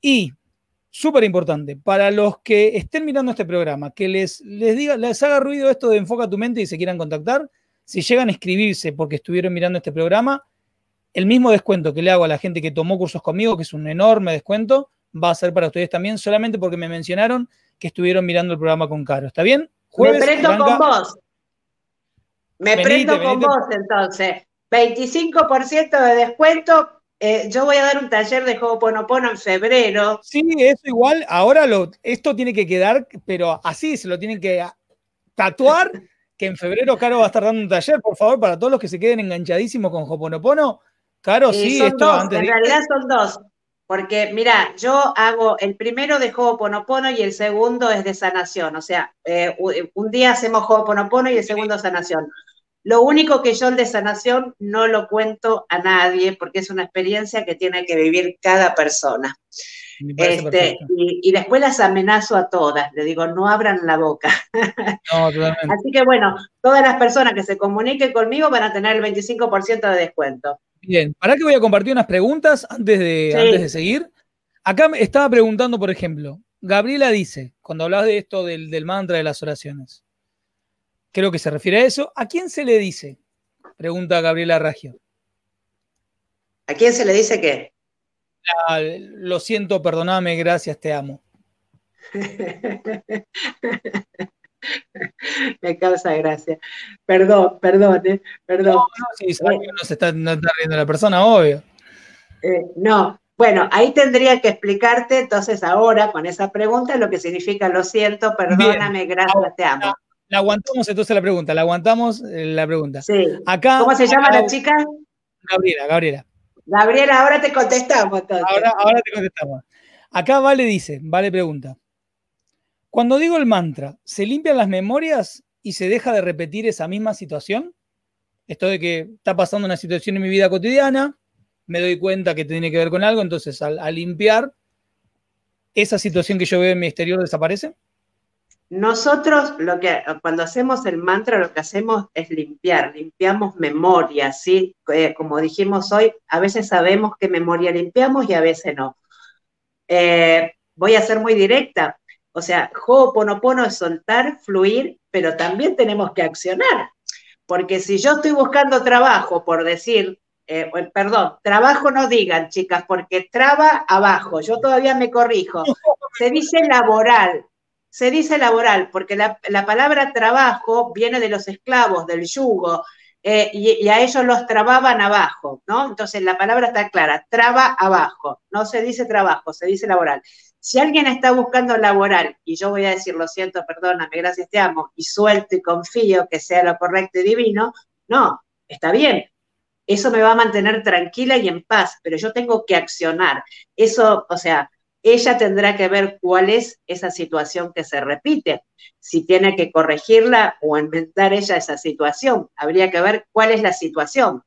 Y, súper importante, para los que estén mirando este programa, que les, les, diga, les haga ruido esto de enfoca tu mente y se quieran contactar, si llegan a escribirse porque estuvieron mirando este programa, el mismo descuento que le hago a la gente que tomó cursos conmigo, que es un enorme descuento, va a ser para ustedes también, solamente porque me mencionaron que estuvieron mirando el programa con Caro. ¿Está bien? me prendo con vos. Me prendo con vos entonces. 25% de descuento. Eh, yo voy a dar un taller de Ho'oponopono en febrero. Sí, eso igual. Ahora lo, esto tiene que quedar, pero así se lo tienen que tatuar. que en febrero Caro va a estar dando un taller, por favor, para todos los que se queden enganchadísimos con Ho'oponopono Claro, sí, esto En realidad son dos. Porque, mira, yo hago el primero de Ho'oponopono y el segundo es de sanación. O sea, eh, un día hacemos Ho'oponopono y el segundo sanación. Lo único que yo el de sanación no lo cuento a nadie porque es una experiencia que tiene que vivir cada persona. Este, y, después las amenazo a todas, le digo, no abran la boca. No, Así que bueno, todas las personas que se comuniquen conmigo van a tener el 25% de descuento. Bien, para que voy a compartir unas preguntas antes de, antes de seguir. Acá me estaba preguntando, por ejemplo, Gabriela dice, cuando hablas de esto del, del, mantra de las oraciones, creo que se refiere a eso. ¿A quién se le dice? Pregunta Gabriela Ragio. ¿A quién se le dice qué? Lo siento, perdóname, gracias, te amo. Me causa gracia. Perdón, perdón, ¿eh? perdón. No, no, sí, que no se está, no está riendo la persona, obvio. Eh, no, bueno, ahí tendría que explicarte entonces ahora con esa pregunta lo que significa lo siento, perdóname, gracias, te amo. La, aguantamos entonces la pregunta, la aguantamos eh, la pregunta. Sí. Acá, ¿Cómo se llama la chica? Gabriela, Gabriela. Gabriela, ahora te contestamos entonces. Ahora, ahora te contestamos. Acá Vale dice, Vale pregunta. Cuando digo el mantra, ¿se limpian las memorias y se deja de repetir esa misma situación? Esto de que está pasando una situación en mi vida cotidiana, me doy cuenta que tiene que ver con algo, entonces al, limpiar, ¿esa situación que yo veo en mi exterior desaparece? Nosotros lo que cuando hacemos el mantra lo que hacemos es limpiar, limpiamos memoria, ¿sí? Eh, como dijimos hoy, a veces sabemos qué memoria limpiamos y a veces no. Eh, voy a ser muy directa. O sea, Ho'oponopono es soltar, fluir, pero también tenemos que accionar. Porque si yo estoy buscando trabajo, por decir, eh, perdón, trabajo no digan, chicas, porque traba abajo, yo todavía me corrijo. Se dice laboral, se dice laboral, porque la, palabra trabajo viene de los esclavos, del yugo, eh, y, a ellos los trababan abajo, ¿no? Entonces la palabra está clara, traba abajo, no se dice trabajo, se dice laboral. Si alguien está buscando laboral, y yo voy a decir, lo siento, perdóname, gracias, te amo, y suelto y confío que sea lo correcto y divino, no, está bien. Eso me va a mantener tranquila y en paz, pero yo tengo que accionar. Eso, o sea, ella tendrá que ver cuál es esa situación que se repite, si tiene que corregirla o inventar ella esa situación. Habría que ver cuál es la situación,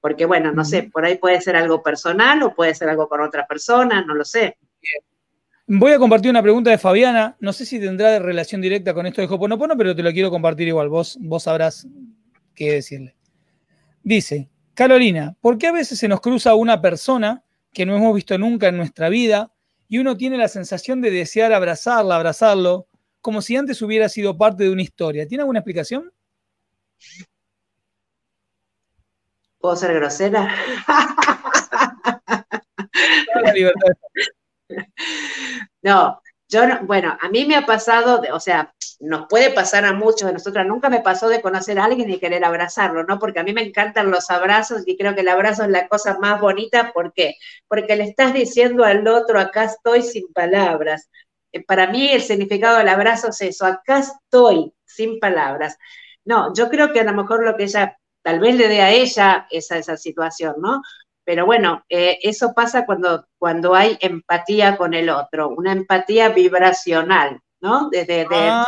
porque bueno, no sé, por ahí puede ser algo personal o puede ser algo con otra persona, no lo sé. Voy a compartir una pregunta de Fabiana, no sé si tendrá relación directa con esto de Hoponopono, pero te lo quiero compartir igual, vos, vos sabrás qué decirle. Dice, Carolina, ¿por qué a veces se nos cruza una persona que no hemos visto nunca en nuestra vida y uno tiene la sensación de desear abrazarla, abrazarlo, como si antes hubiera sido parte de una historia. ¿Tiene alguna explicación? ¿Puedo ser grosera? No, yo no, bueno, a mí me ha pasado, o sea, nos puede pasar a muchos de nosotras, nunca me pasó de conocer a alguien y querer abrazarlo, ¿no? Porque a mí me encantan los abrazos y creo que el abrazo es la cosa más bonita, ¿por qué? Porque le estás diciendo al otro, acá estoy sin palabras. Eh, para mí el significado del abrazo es eso, acá estoy sin palabras. No, yo creo que a lo mejor lo que ella, tal vez le dé a ella esa, esa situación, ¿no? Pero bueno, eh, eso pasa cuando, cuando hay empatía con el otro, una empatía vibracional, ¿no? Desde, ah,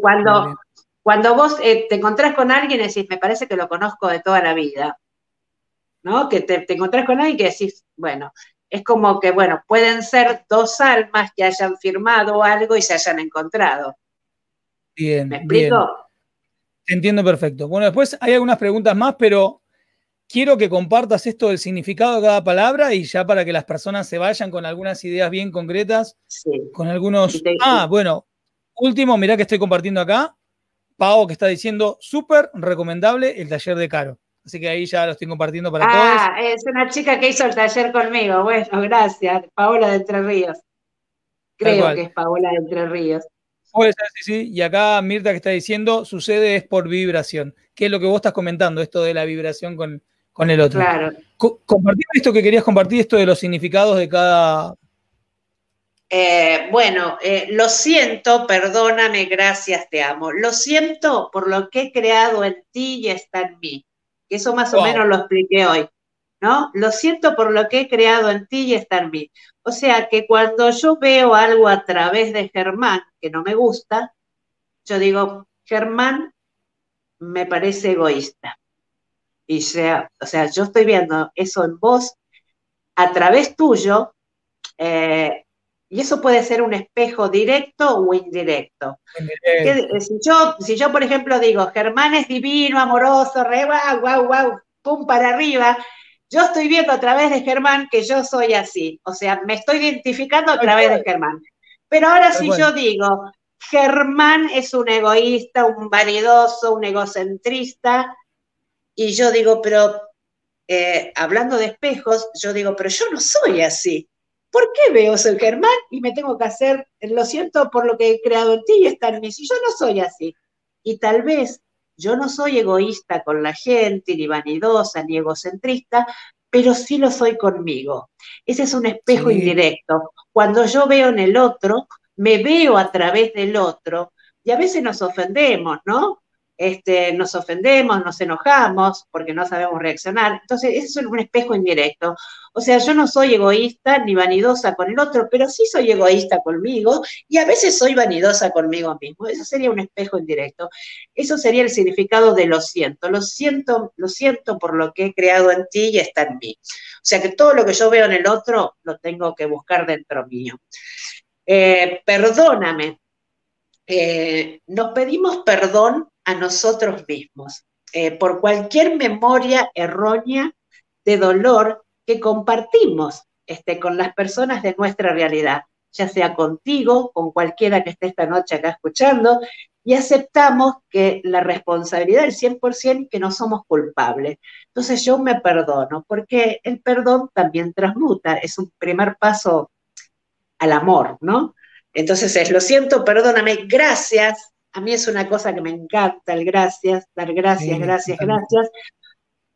cuando, cuando vos eh, te encontrás con alguien y decís, me parece que lo conozco de toda la vida, ¿no? Que te, te encontrás con alguien y que decís, bueno, es como que, bueno, pueden ser dos almas que hayan firmado algo y se hayan encontrado. Bien. ¿Me explico? Entiendo perfecto. Bueno, después hay algunas preguntas más, pero quiero que compartas esto del significado de cada palabra y ya para que las personas se vayan con algunas ideas bien concretas, con algunos... Ah, bueno, último, mirá que estoy compartiendo acá. Pau que está diciendo, súper recomendable el taller de Caro. Así que ahí ya lo estoy compartiendo para todos. Ah, es una chica que hizo el taller conmigo. Bueno, gracias. Paola de Entre Ríos. Creo que es Paola de Entre Ríos. Puede ser, sí, sí. Y acá Mirta que está diciendo, sucede es por vibración. ¿Qué es lo que vos estás comentando? Esto de la vibración con, con el otro. Claro. compartir esto que querías compartir, esto de los significados de cada. Eh, bueno, eh, lo siento, perdóname, gracias, te amo. Lo siento por lo que he creado en ti y está en mí. Eso más o menos lo expliqué hoy. ¿No? Lo siento por lo que he creado en ti y está en mí. O sea que cuando yo veo algo a través de Germán que no me gusta, yo digo, Germán me parece egoísta. Y sea, o sea, yo estoy viendo eso en vos a través tuyo, eh, y eso puede ser un espejo directo o indirecto. si, yo, si yo, por ejemplo, digo, Germán es divino, amoroso, re guau, guau, guau, pum para arriba, yo estoy viendo a través de Germán que yo soy así. O sea, me estoy identificando a través de Germán. Pero ahora si yo digo, Germán es un egoísta, un vanidoso, un egocentrista, y yo digo, pero eh, hablando de espejos, yo digo, pero yo no soy así. ¿Por qué veo soy Germán y me tengo que hacer, lo siento por lo que he creado en ti y está en mí? Si yo no soy así. Y tal vez yo no soy egoísta con la gente, ni vanidosa, ni egocentrista, pero sí lo soy conmigo. Ese es un espejo indirecto. Cuando yo veo en el otro, me veo a través del otro, y a veces nos ofendemos, ¿no? Este, nos ofendemos, nos enojamos porque no sabemos reaccionar. Entonces, eso es un espejo indirecto. O sea, yo no soy egoísta ni vanidosa con el otro, pero sí soy egoísta conmigo y a veces soy vanidosa conmigo mismo. Eso sería un espejo indirecto. Eso sería el significado de lo siento. Lo siento, lo siento por lo que he creado en ti y está en mí. O sea que todo lo que yo veo en el otro lo tengo que buscar dentro mío. Eh, perdóname. Eh, nos pedimos perdón a nosotros mismos eh, por cualquier memoria errónea de dolor que compartimos este, con las personas de nuestra realidad. ya sea contigo, con cualquiera que esté esta noche acá escuchando, y aceptamos que la responsabilidad es 100% y que no somos culpables. Entonces yo me perdono, porque el perdón también transmuta, es un primer paso al amor, ¿no? Entonces es, lo siento, perdóname, gracias. A mí es una cosa que me encanta, el gracias, dar gracias, gracias, gracias,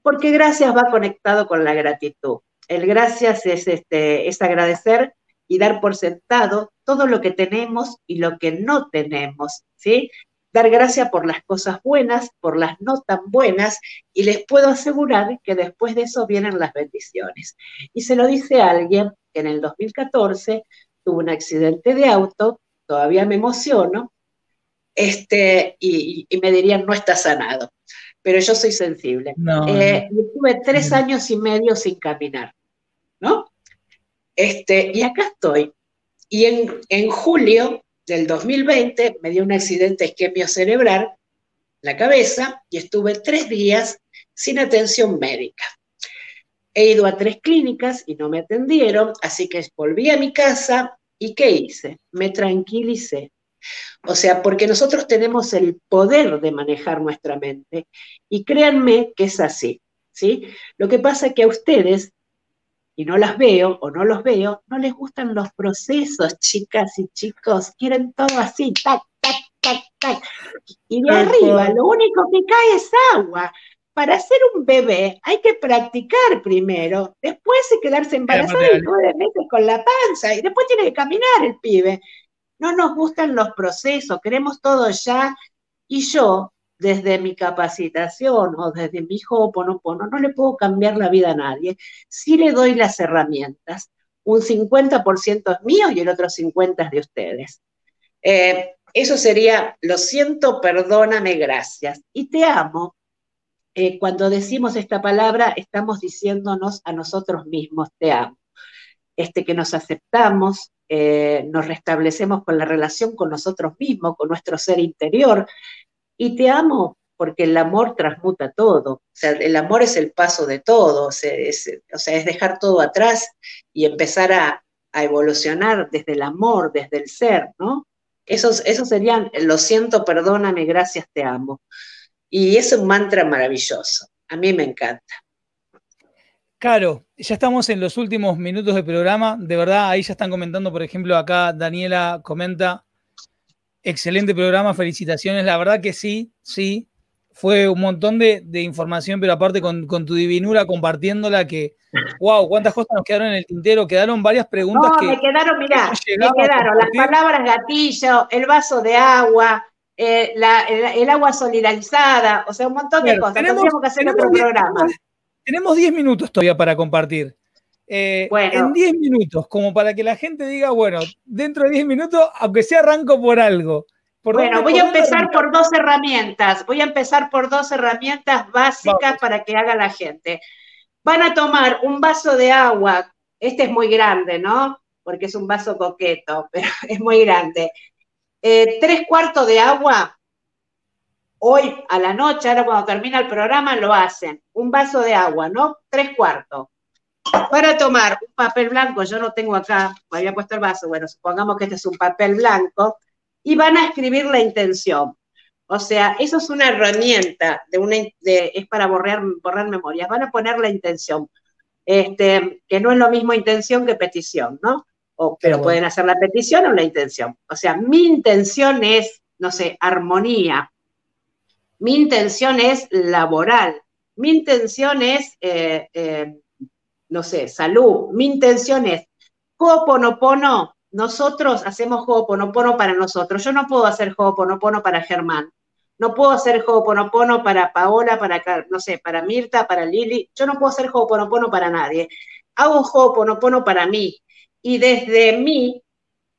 porque gracias va conectado con la gratitud. El gracias es, este, es agradecer y dar por sentado todo lo que tenemos y lo que no tenemos, ¿sí? Dar gracias por las cosas buenas, por las no tan buenas, y les puedo asegurar que después de eso vienen las bendiciones. Y se lo dice alguien que en el 2014 tuvo un accidente de auto, todavía me emociono, este, y, me dirían, no está sanado. Pero yo soy sensible. Eh, tuve tres años y medio sin caminar, ¿no? Este, y acá estoy. Y en, en julio del 2020 me dio un accidente isquemio cerebral la cabeza y estuve tres días sin atención médica. He ido a tres clínicas y no me atendieron, así que volví a mi casa y ¿qué hice? Me tranquilicé. O sea, porque nosotros tenemos el poder de manejar nuestra mente y créanme que es así, ¿sí? Lo que pasa es que a ustedes y no las veo o no los veo, no les gustan los procesos, chicas y chicos, quieren todo así, tac, tac, tac, tac. Y de arriba lo único que cae es agua. Para ser un bebé hay que practicar primero, después de quedarse embarazada y nueve meses con la panza, y después tiene que caminar el pibe. No nos gustan los procesos, queremos todo ya. Y yo, desde mi capacitación o desde mi Ho'oponopono, no le puedo cambiar la vida a nadie. Sí le doy las herramientas. Un 50% es mío y el otro 50% es de ustedes. Eh, eso sería, lo siento, perdóname, gracias. Y te amo. Eh, cuando decimos esta palabra, estamos diciéndonos a nosotros mismos, te amo. Este, que nos aceptamos, eh, nos restablecemos con la relación con nosotros mismos, con nuestro ser interior, y te amo porque el amor transmuta todo. O sea, el amor es el paso de todo. O sea, es, dejar todo atrás y empezar a, evolucionar desde el amor, desde el ser, ¿no? Esos, esos serían, lo siento, perdóname, gracias, te amo. Y es un mantra maravilloso. A mí me encanta. Caro, ya estamos en los últimos minutos del programa. De verdad, ahí ya están comentando, por ejemplo, acá Daniela comenta, Excelente programa, felicitaciones. La verdad que sí, sí. Fue un montón de, información, pero aparte con, tu divinura compartiéndola, que, wow, cuántas cosas nos quedaron en el tintero. Quedaron varias preguntas no, me quedaron, mirá, me quedaron las palabras gatillo, el vaso de agua, eh, el, agua solidarizada, o sea, un montón de cosas. Tenemos, que hacer otro programa. Tenemos 10 minutos todavía para compartir. Eh, en 10 minutos, como para que la gente diga, bueno, dentro de 10 minutos, aunque sea arranco por algo. bueno, voy a empezar por dos herramientas. Voy a empezar por dos herramientas básicas para que haga la gente. Van a tomar un vaso de agua. Este es muy grande, ¿no? Porque es un vaso coqueto, pero es muy grande. Eh, tres cuartos de agua. Hoy a la noche, ahora cuando termina el programa, lo hacen. Un vaso de agua, ¿no? Tres cuartos para tomar un papel blanco, yo no tengo acá, me había puesto el vaso, bueno, supongamos que este es un papel blanco, y van a escribir la intención. O sea, eso es una herramienta, de una, es para borrar, borrar memorias. Van a poner la intención, este, que no es lo mismo intención que petición, ¿no? O, pero pueden hacer la petición o la intención. O sea, mi intención es, no sé, armonía. Mi intención es laboral. Mi intención es eh, eh, no sé, salud. Mi intención es, Ho'oponopono, nosotros hacemos Ho'oponopono para nosotros. Yo no puedo hacer Ho'oponopono para Germán. No puedo hacer Ho'oponopono para Paola, para, no sé, para Mirta, para Lili. Yo no puedo hacer Ho'oponopono para nadie. Hago Ho'oponopono para mí. Y desde mí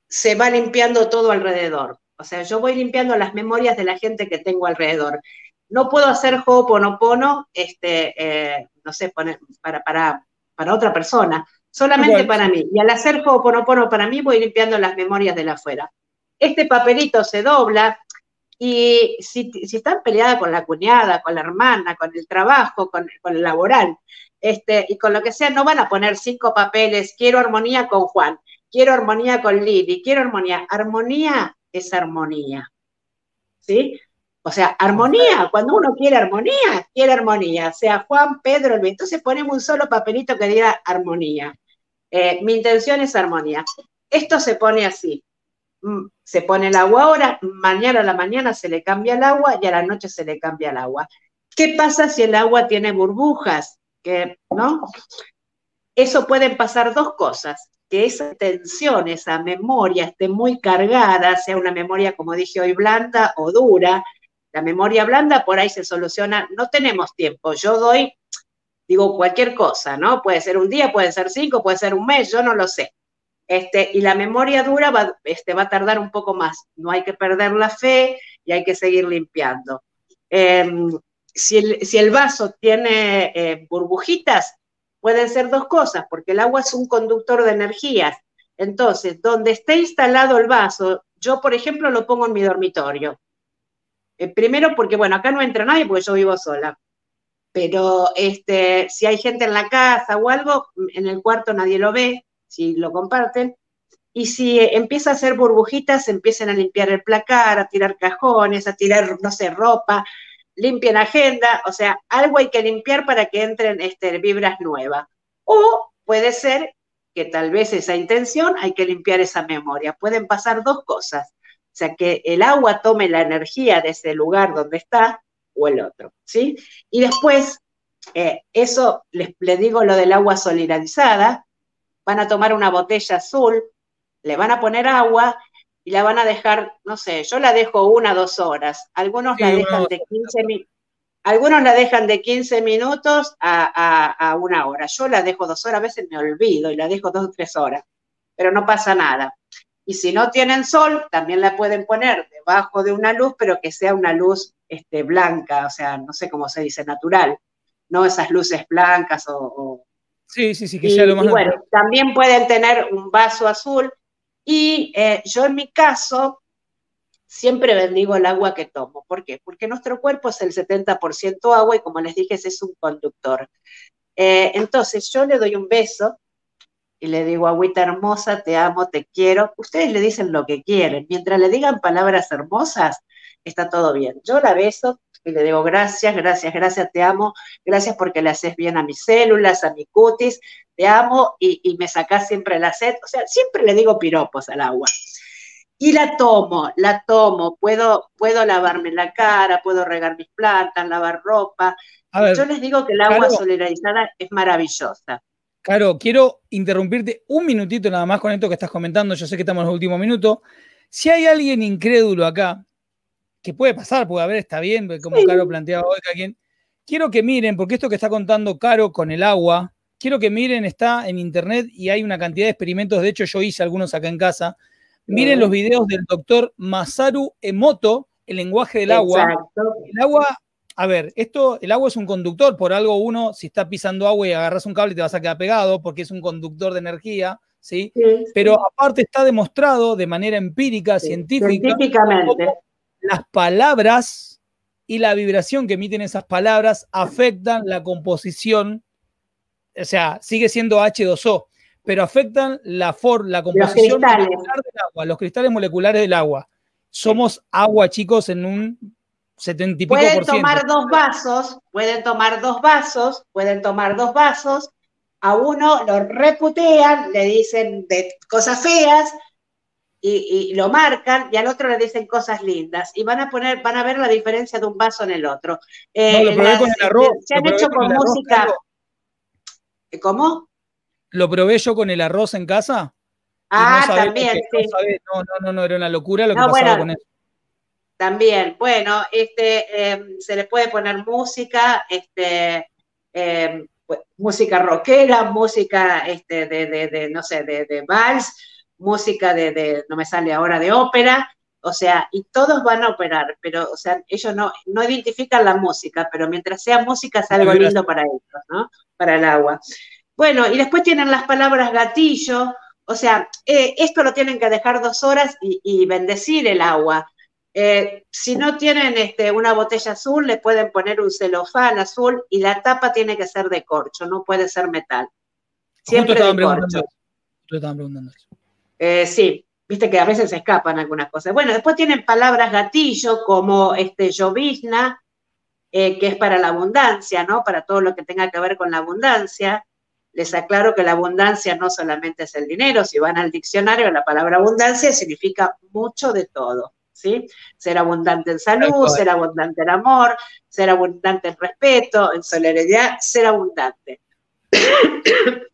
se va limpiando todo alrededor. O sea, yo voy limpiando las memorias de la gente que tengo alrededor. No puedo hacer Ho'oponopono, este, eh, no sé, poner, para, para para otra persona, solamente para mí. Y al hacer Ho'oponopono para mí voy limpiando las memorias de la afuera. Este papelito se dobla y si, están peleada con la cuñada, con la hermana, con el trabajo, con, el laboral, este, y con lo que sea, no van a poner cinco papeles, quiero armonía con Juan. quiero armonía con Lili, quiero armonía. Armonía es armonía. ¿Sí? O sea, armonía, cuando uno quiere armonía, quiere armonía. Sea Juan, Pedro, el entonces ponemos un solo papelito que diga armonía. Eh, mi intención es armonía. Esto se pone así. Mm, se pone el agua ahora, mañana a la mañana se le cambia el agua y a la noche se le cambia el agua. ¿Qué pasa si el agua tiene burbujas? Que, ¿no? Eso pueden pasar dos cosas, que esa tensión, esa memoria esté muy cargada, sea una memoria, como dije hoy, blanda o dura. La memoria blanda por ahí se soluciona, no tenemos tiempo, yo doy, digo cualquier cosa, ¿no? Puede ser un día, puede ser cinco, puede ser un mes, yo no lo sé este, y la memoria dura va, este, va a tardar un poco más. No hay que perder la fe y hay que seguir limpiando. Em, si, el, vaso tiene eh, burbujitas, pueden ser dos cosas, porque el agua es un conductor de energías. Entonces, donde esté instalado el vaso, yo, por ejemplo, lo pongo en mi dormitorio. Eh, primero porque, bueno, acá no entra nadie porque yo vivo sola. Pero este, si hay gente en la casa o algo, en el cuarto nadie lo ve si lo comparten. Y si empieza a hacer burbujitas, empiecen a limpiar el placar, a tirar cajones, a tirar, no sé, ropa, limpien agenda, o sea, algo hay que limpiar para que entren este, vibras nuevas. O puede ser que tal vez esa intención hay que limpiar esa memoria. Pueden pasar dos cosas. O sea, que el agua tome la energía de ese lugar donde está o el otro, ¿sí? Y después, eh, eso les, les, digo lo del agua solidarizada, van a tomar una botella azul, le van a poner agua y la van a dejar, no sé, yo la dejo una, dos horas. Algunos la dejan de 15 minutos. Algunos la dejan de 15 minutos a, una hora. Yo la dejo dos horas, a veces me olvido y la dejo dos o tres horas, pero no pasa nada. Y si no tienen sol, también la pueden poner debajo de una luz, pero que sea una luz este, blanca, o sea, no sé cómo se dice, natural, no esas luces blancas o Sí, sí, sí, que sea lo más. Y bueno, también pueden tener un vaso azul. Y eh, yo en mi caso siempre bendigo el agua que tomo. ¿Por qué? Porque nuestro cuerpo es el 70% agua y como les dije, es un conductor. Eh, entonces yo le doy un beso y le digo, agüita hermosa, te amo, te quiero. Ustedes le dicen lo que quieren. Mientras le digan palabras hermosas, está todo bien. Yo la beso, y le digo gracias, gracias, gracias, te amo, gracias porque le haces bien a mis células, a mi cutis, te amo y, me sacás siempre la sed, o sea, siempre le digo piropos al agua. Y la tomo, la tomo, puedo, puedo lavarme la cara, puedo regar mis plantas, lavar ropa. Yo les digo que el agua solidarizada es maravillosa. Claro, quiero interrumpirte un minutito nada más con esto que estás comentando. Yo sé que estamos en los últimos minutos. Si hay alguien incrédulo acá, que puede pasar, puede haber, está bien, como Caro planteaba hoy, que quiero que miren, porque esto que está contando Caro con el agua, quiero que miren, está en internet y hay una cantidad de experimentos, de hecho yo hice algunos acá en casa. Miren los videos del doctor Masaru Emoto, el lenguaje del agua. El agua, a ver, esto, el agua es un conductor, por algo uno, si está pisando agua y agarras un cable te vas a quedar pegado, porque es un conductor de energía, ¿sí? Pero aparte está demostrado de manera empírica, científica, científicamente las palabras y la vibración que emiten esas palabras afectan la composición, o sea, sigue siendo H2O, pero afectan la, for, la composición molecular del agua, los cristales moleculares del agua. Somos agua, chicos, en un 70 y pico Pueden tomar dos vasos, pueden tomar dos vasos, pueden tomar dos vasos, a uno lo reputean, le dicen de cosas feas, y, lo marcan y al otro le dicen cosas lindas y van a poner, van a ver la diferencia de un vaso en el otro. Eh, lo probé con el arroz. Se han hecho con, música. ¿Cómo? Lo probé yo con el arroz en casa. Ah, también, sí. No, no, no, no, era una locura lo que pasaba con eso. También, bueno, este, em, se le puede poner música, este, em, pues, música rockera, música este, de, de, de no sé, de, de vals, música de, no me sale ahora, de ópera, o sea, y todos van a operar, pero, o sea, ellos no, no identifican la música, pero mientras sea música es algo lindo para ellos, ¿no? Para el agua. Bueno, y después tienen las palabras gatillo, o sea, eh, esto lo tienen que dejar dos horas y, bendecir el agua. Eh, si no tienen este, una botella azul, le pueden poner un celofán azul y la tapa tiene que ser de corcho, no puede ser metal. Siempre de corcho. preguntando eso. Eh, sí, viste que a veces se escapan algunas cosas. Bueno, después tienen palabras gatillo como este llovizna, eh, que es para la abundancia, ¿no? Para todo lo que tenga que ver con la abundancia. Les aclaro que la abundancia no solamente es el dinero, si van al diccionario, la palabra abundancia significa mucho de todo, ¿sí? Ser abundante en salud, ser abundante en amor, ser abundante en respeto, en solidaridad, ser abundante.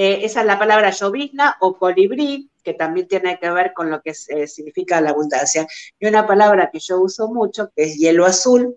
Eh, esa es la palabra llovizna o colibrí, que también tiene que ver con lo que eh, significa la abundancia. Y una palabra que yo uso mucho, que es hielo azul,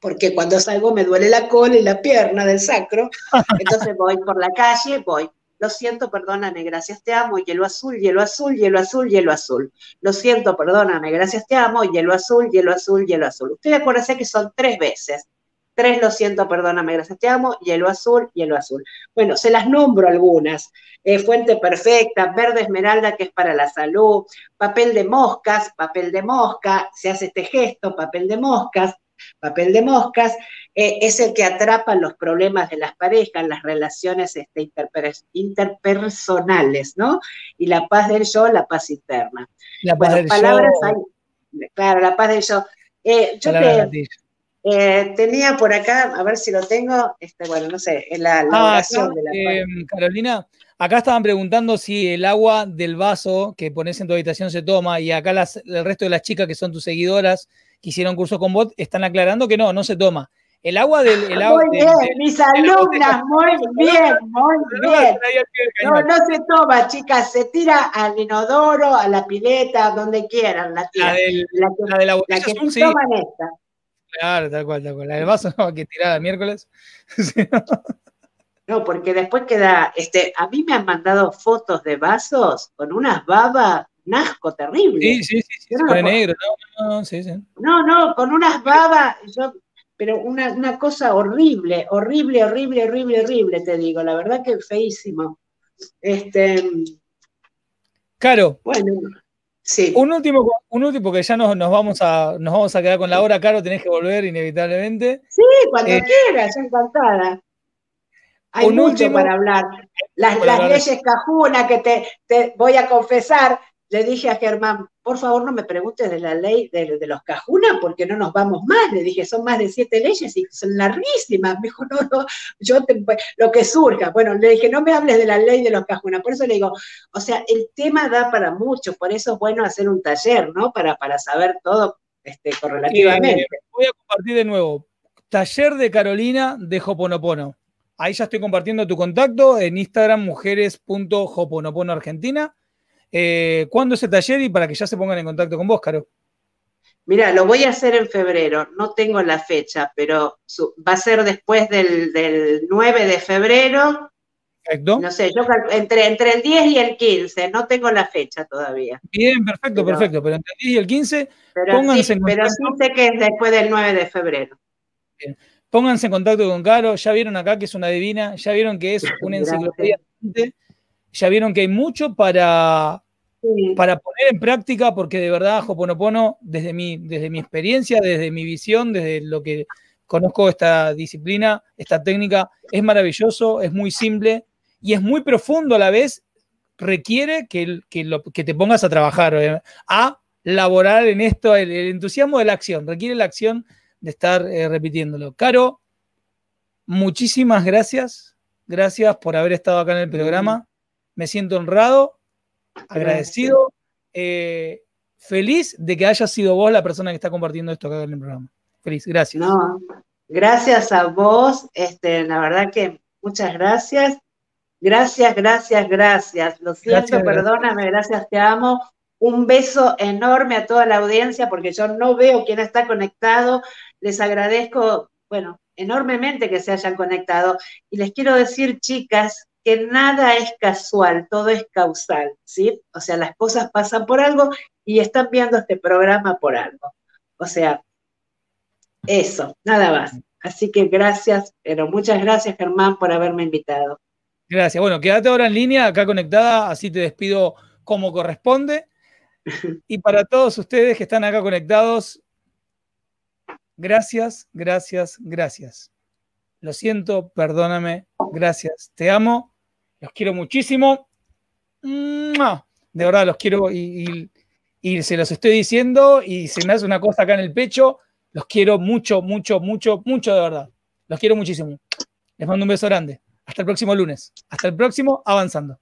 porque cuando salgo me duele la cola y la pierna del sacro, entonces voy por la calle, voy. Lo siento, perdóname, gracias, te amo, hielo azul, hielo azul, hielo azul, hielo azul. Lo siento, perdóname, gracias, te amo, hielo azul, hielo azul, hielo azul. Ustedes acuérdense que son tres veces. Tres, lo siento, perdóname, gracias, te amo, hielo azul, hielo azul. Bueno, se las nombro algunas. Eh, fuente perfecta, verde esmeralda, que es para la salud, papel de moscas, papel de mosca, se hace este gesto, papel de moscas, papel de moscas, eh, es el que atrapa los problemas de las parejas, las relaciones este, interpersonales, ¿no? Y la paz del yo, la paz interna. La paz del palabras yo. claro, la paz del yo. Eh, yo eh, tenía por acá, a ver si lo tengo, este, bueno, no sé, la, la ah, de la Carolina, acá estaban preguntando si el agua del vaso que pones en tu habitación se toma y acá el resto de las chicas que son tus seguidoras que hicieron curso con bot están aclarando que no, no se toma. El agua del. El agua muy bien, mis alumnas, muy bien, muy bien. No, no se toma, chicas, se tira al inodoro, a la pileta, donde quieran, la tira. La, la, de la botella la que azul, sí. toman esta. Claro, tal cual, tal cual. La del vaso no, que tirada miércoles. no, porque después queda, este, a mí me han mandado fotos de vasos con unas babas un asco terrible. Sí, sí, sí, sí no, negro, no, no, sí, sí. No, no, con unas babas, yo, pero una, una, cosa horrible, horrible, horrible, horrible, horrible, te digo, la verdad que feísimo. Este. Caro. Bueno. Sí. Un último, un último, porque ya nos, nos, vamos a, nos vamos a quedar con la hora, Caro, tenés que volver inevitablemente. Sí, cuando eh, quieras, encantada. Hay mucho para hablar. Las, las leyes cajuna que te, te, voy a confesar, le dije a Germán, por favor no me preguntes de la ley de, los cajunas porque no nos vamos más. Le dije, son más de siete leyes y son larguísimas. Me dijo, no, no, yo lo que surja. Bueno, le dije, no me hables de la ley de los cajunas. Por eso le digo, o sea, el tema da para mucho, por eso es bueno hacer un taller, ¿no? Para, para saber todo este, correlativamente. voy a compartir de nuevo. Taller de Carolina de Hoponopono. Ahí ya estoy compartiendo tu contacto en Instagram, mujeres.hoponopono Argentina eh, ¿Cuándo es el taller y para que ya se pongan en contacto con vos, Caro? Mira, lo voy a hacer en febrero, no tengo la fecha, pero va a ser después del, 9 de febrero. Perfecto. No sé, yo entre, entre el 10 y el 15, no tengo la fecha todavía. Bien, perfecto, perfecto, pero entre el 10 y el 15, pónganse en contacto. Pero sí sé que es después del 9 de febrero. Bien. Pónganse en contacto con Caro, ya vieron acá que es una divina, ya vieron que es una enciclopedia ya vieron que hay mucho para, para poner en práctica, porque de verdad, Hoponopono, desde mi, desde mi experiencia, desde mi visión, desde lo que conozco esta disciplina, esta técnica, es maravilloso, es muy simple y es muy profundo a la vez, requiere que, que, que te pongas a trabajar, eh, a laborar en esto, el, entusiasmo de la acción, requiere la acción de estar eh, repitiéndolo. Caro, muchísimas gracias, gracias por haber estado acá en el programa me siento honrado, agradecido, eh, feliz de que haya sido vos la persona que está compartiendo esto acá en el programa. Feliz, gracias. No, gracias a vos, este, la verdad que muchas gracias. Gracias, gracias, gracias. Lo siento, perdóname, gracias, te amo. Un beso enorme a toda la audiencia porque yo no veo quién está conectado. Les agradezco, bueno, enormemente que se hayan conectado. Y les quiero decir, chicas, que nada es casual, todo es causal, ¿sí? O sea, las cosas pasan por algo y están viendo este programa por algo. O sea, eso, nada más. Así que gracias, pero muchas gracias Germán por haberme invitado. Gracias. Bueno, quédate ahora en línea, acá conectada, así te despido como corresponde. Y para todos ustedes que están acá conectados, gracias, gracias, gracias. Lo siento, perdóname, gracias, te amo los quiero muchísimo. De verdad, los quiero y, se los estoy diciendo y se me hace una cosa acá en el pecho. Los quiero mucho, mucho, mucho, mucho de verdad. Los quiero muchísimo. Les mando un beso grande. Hasta el próximo lunes. Hasta el próximo, avanzando.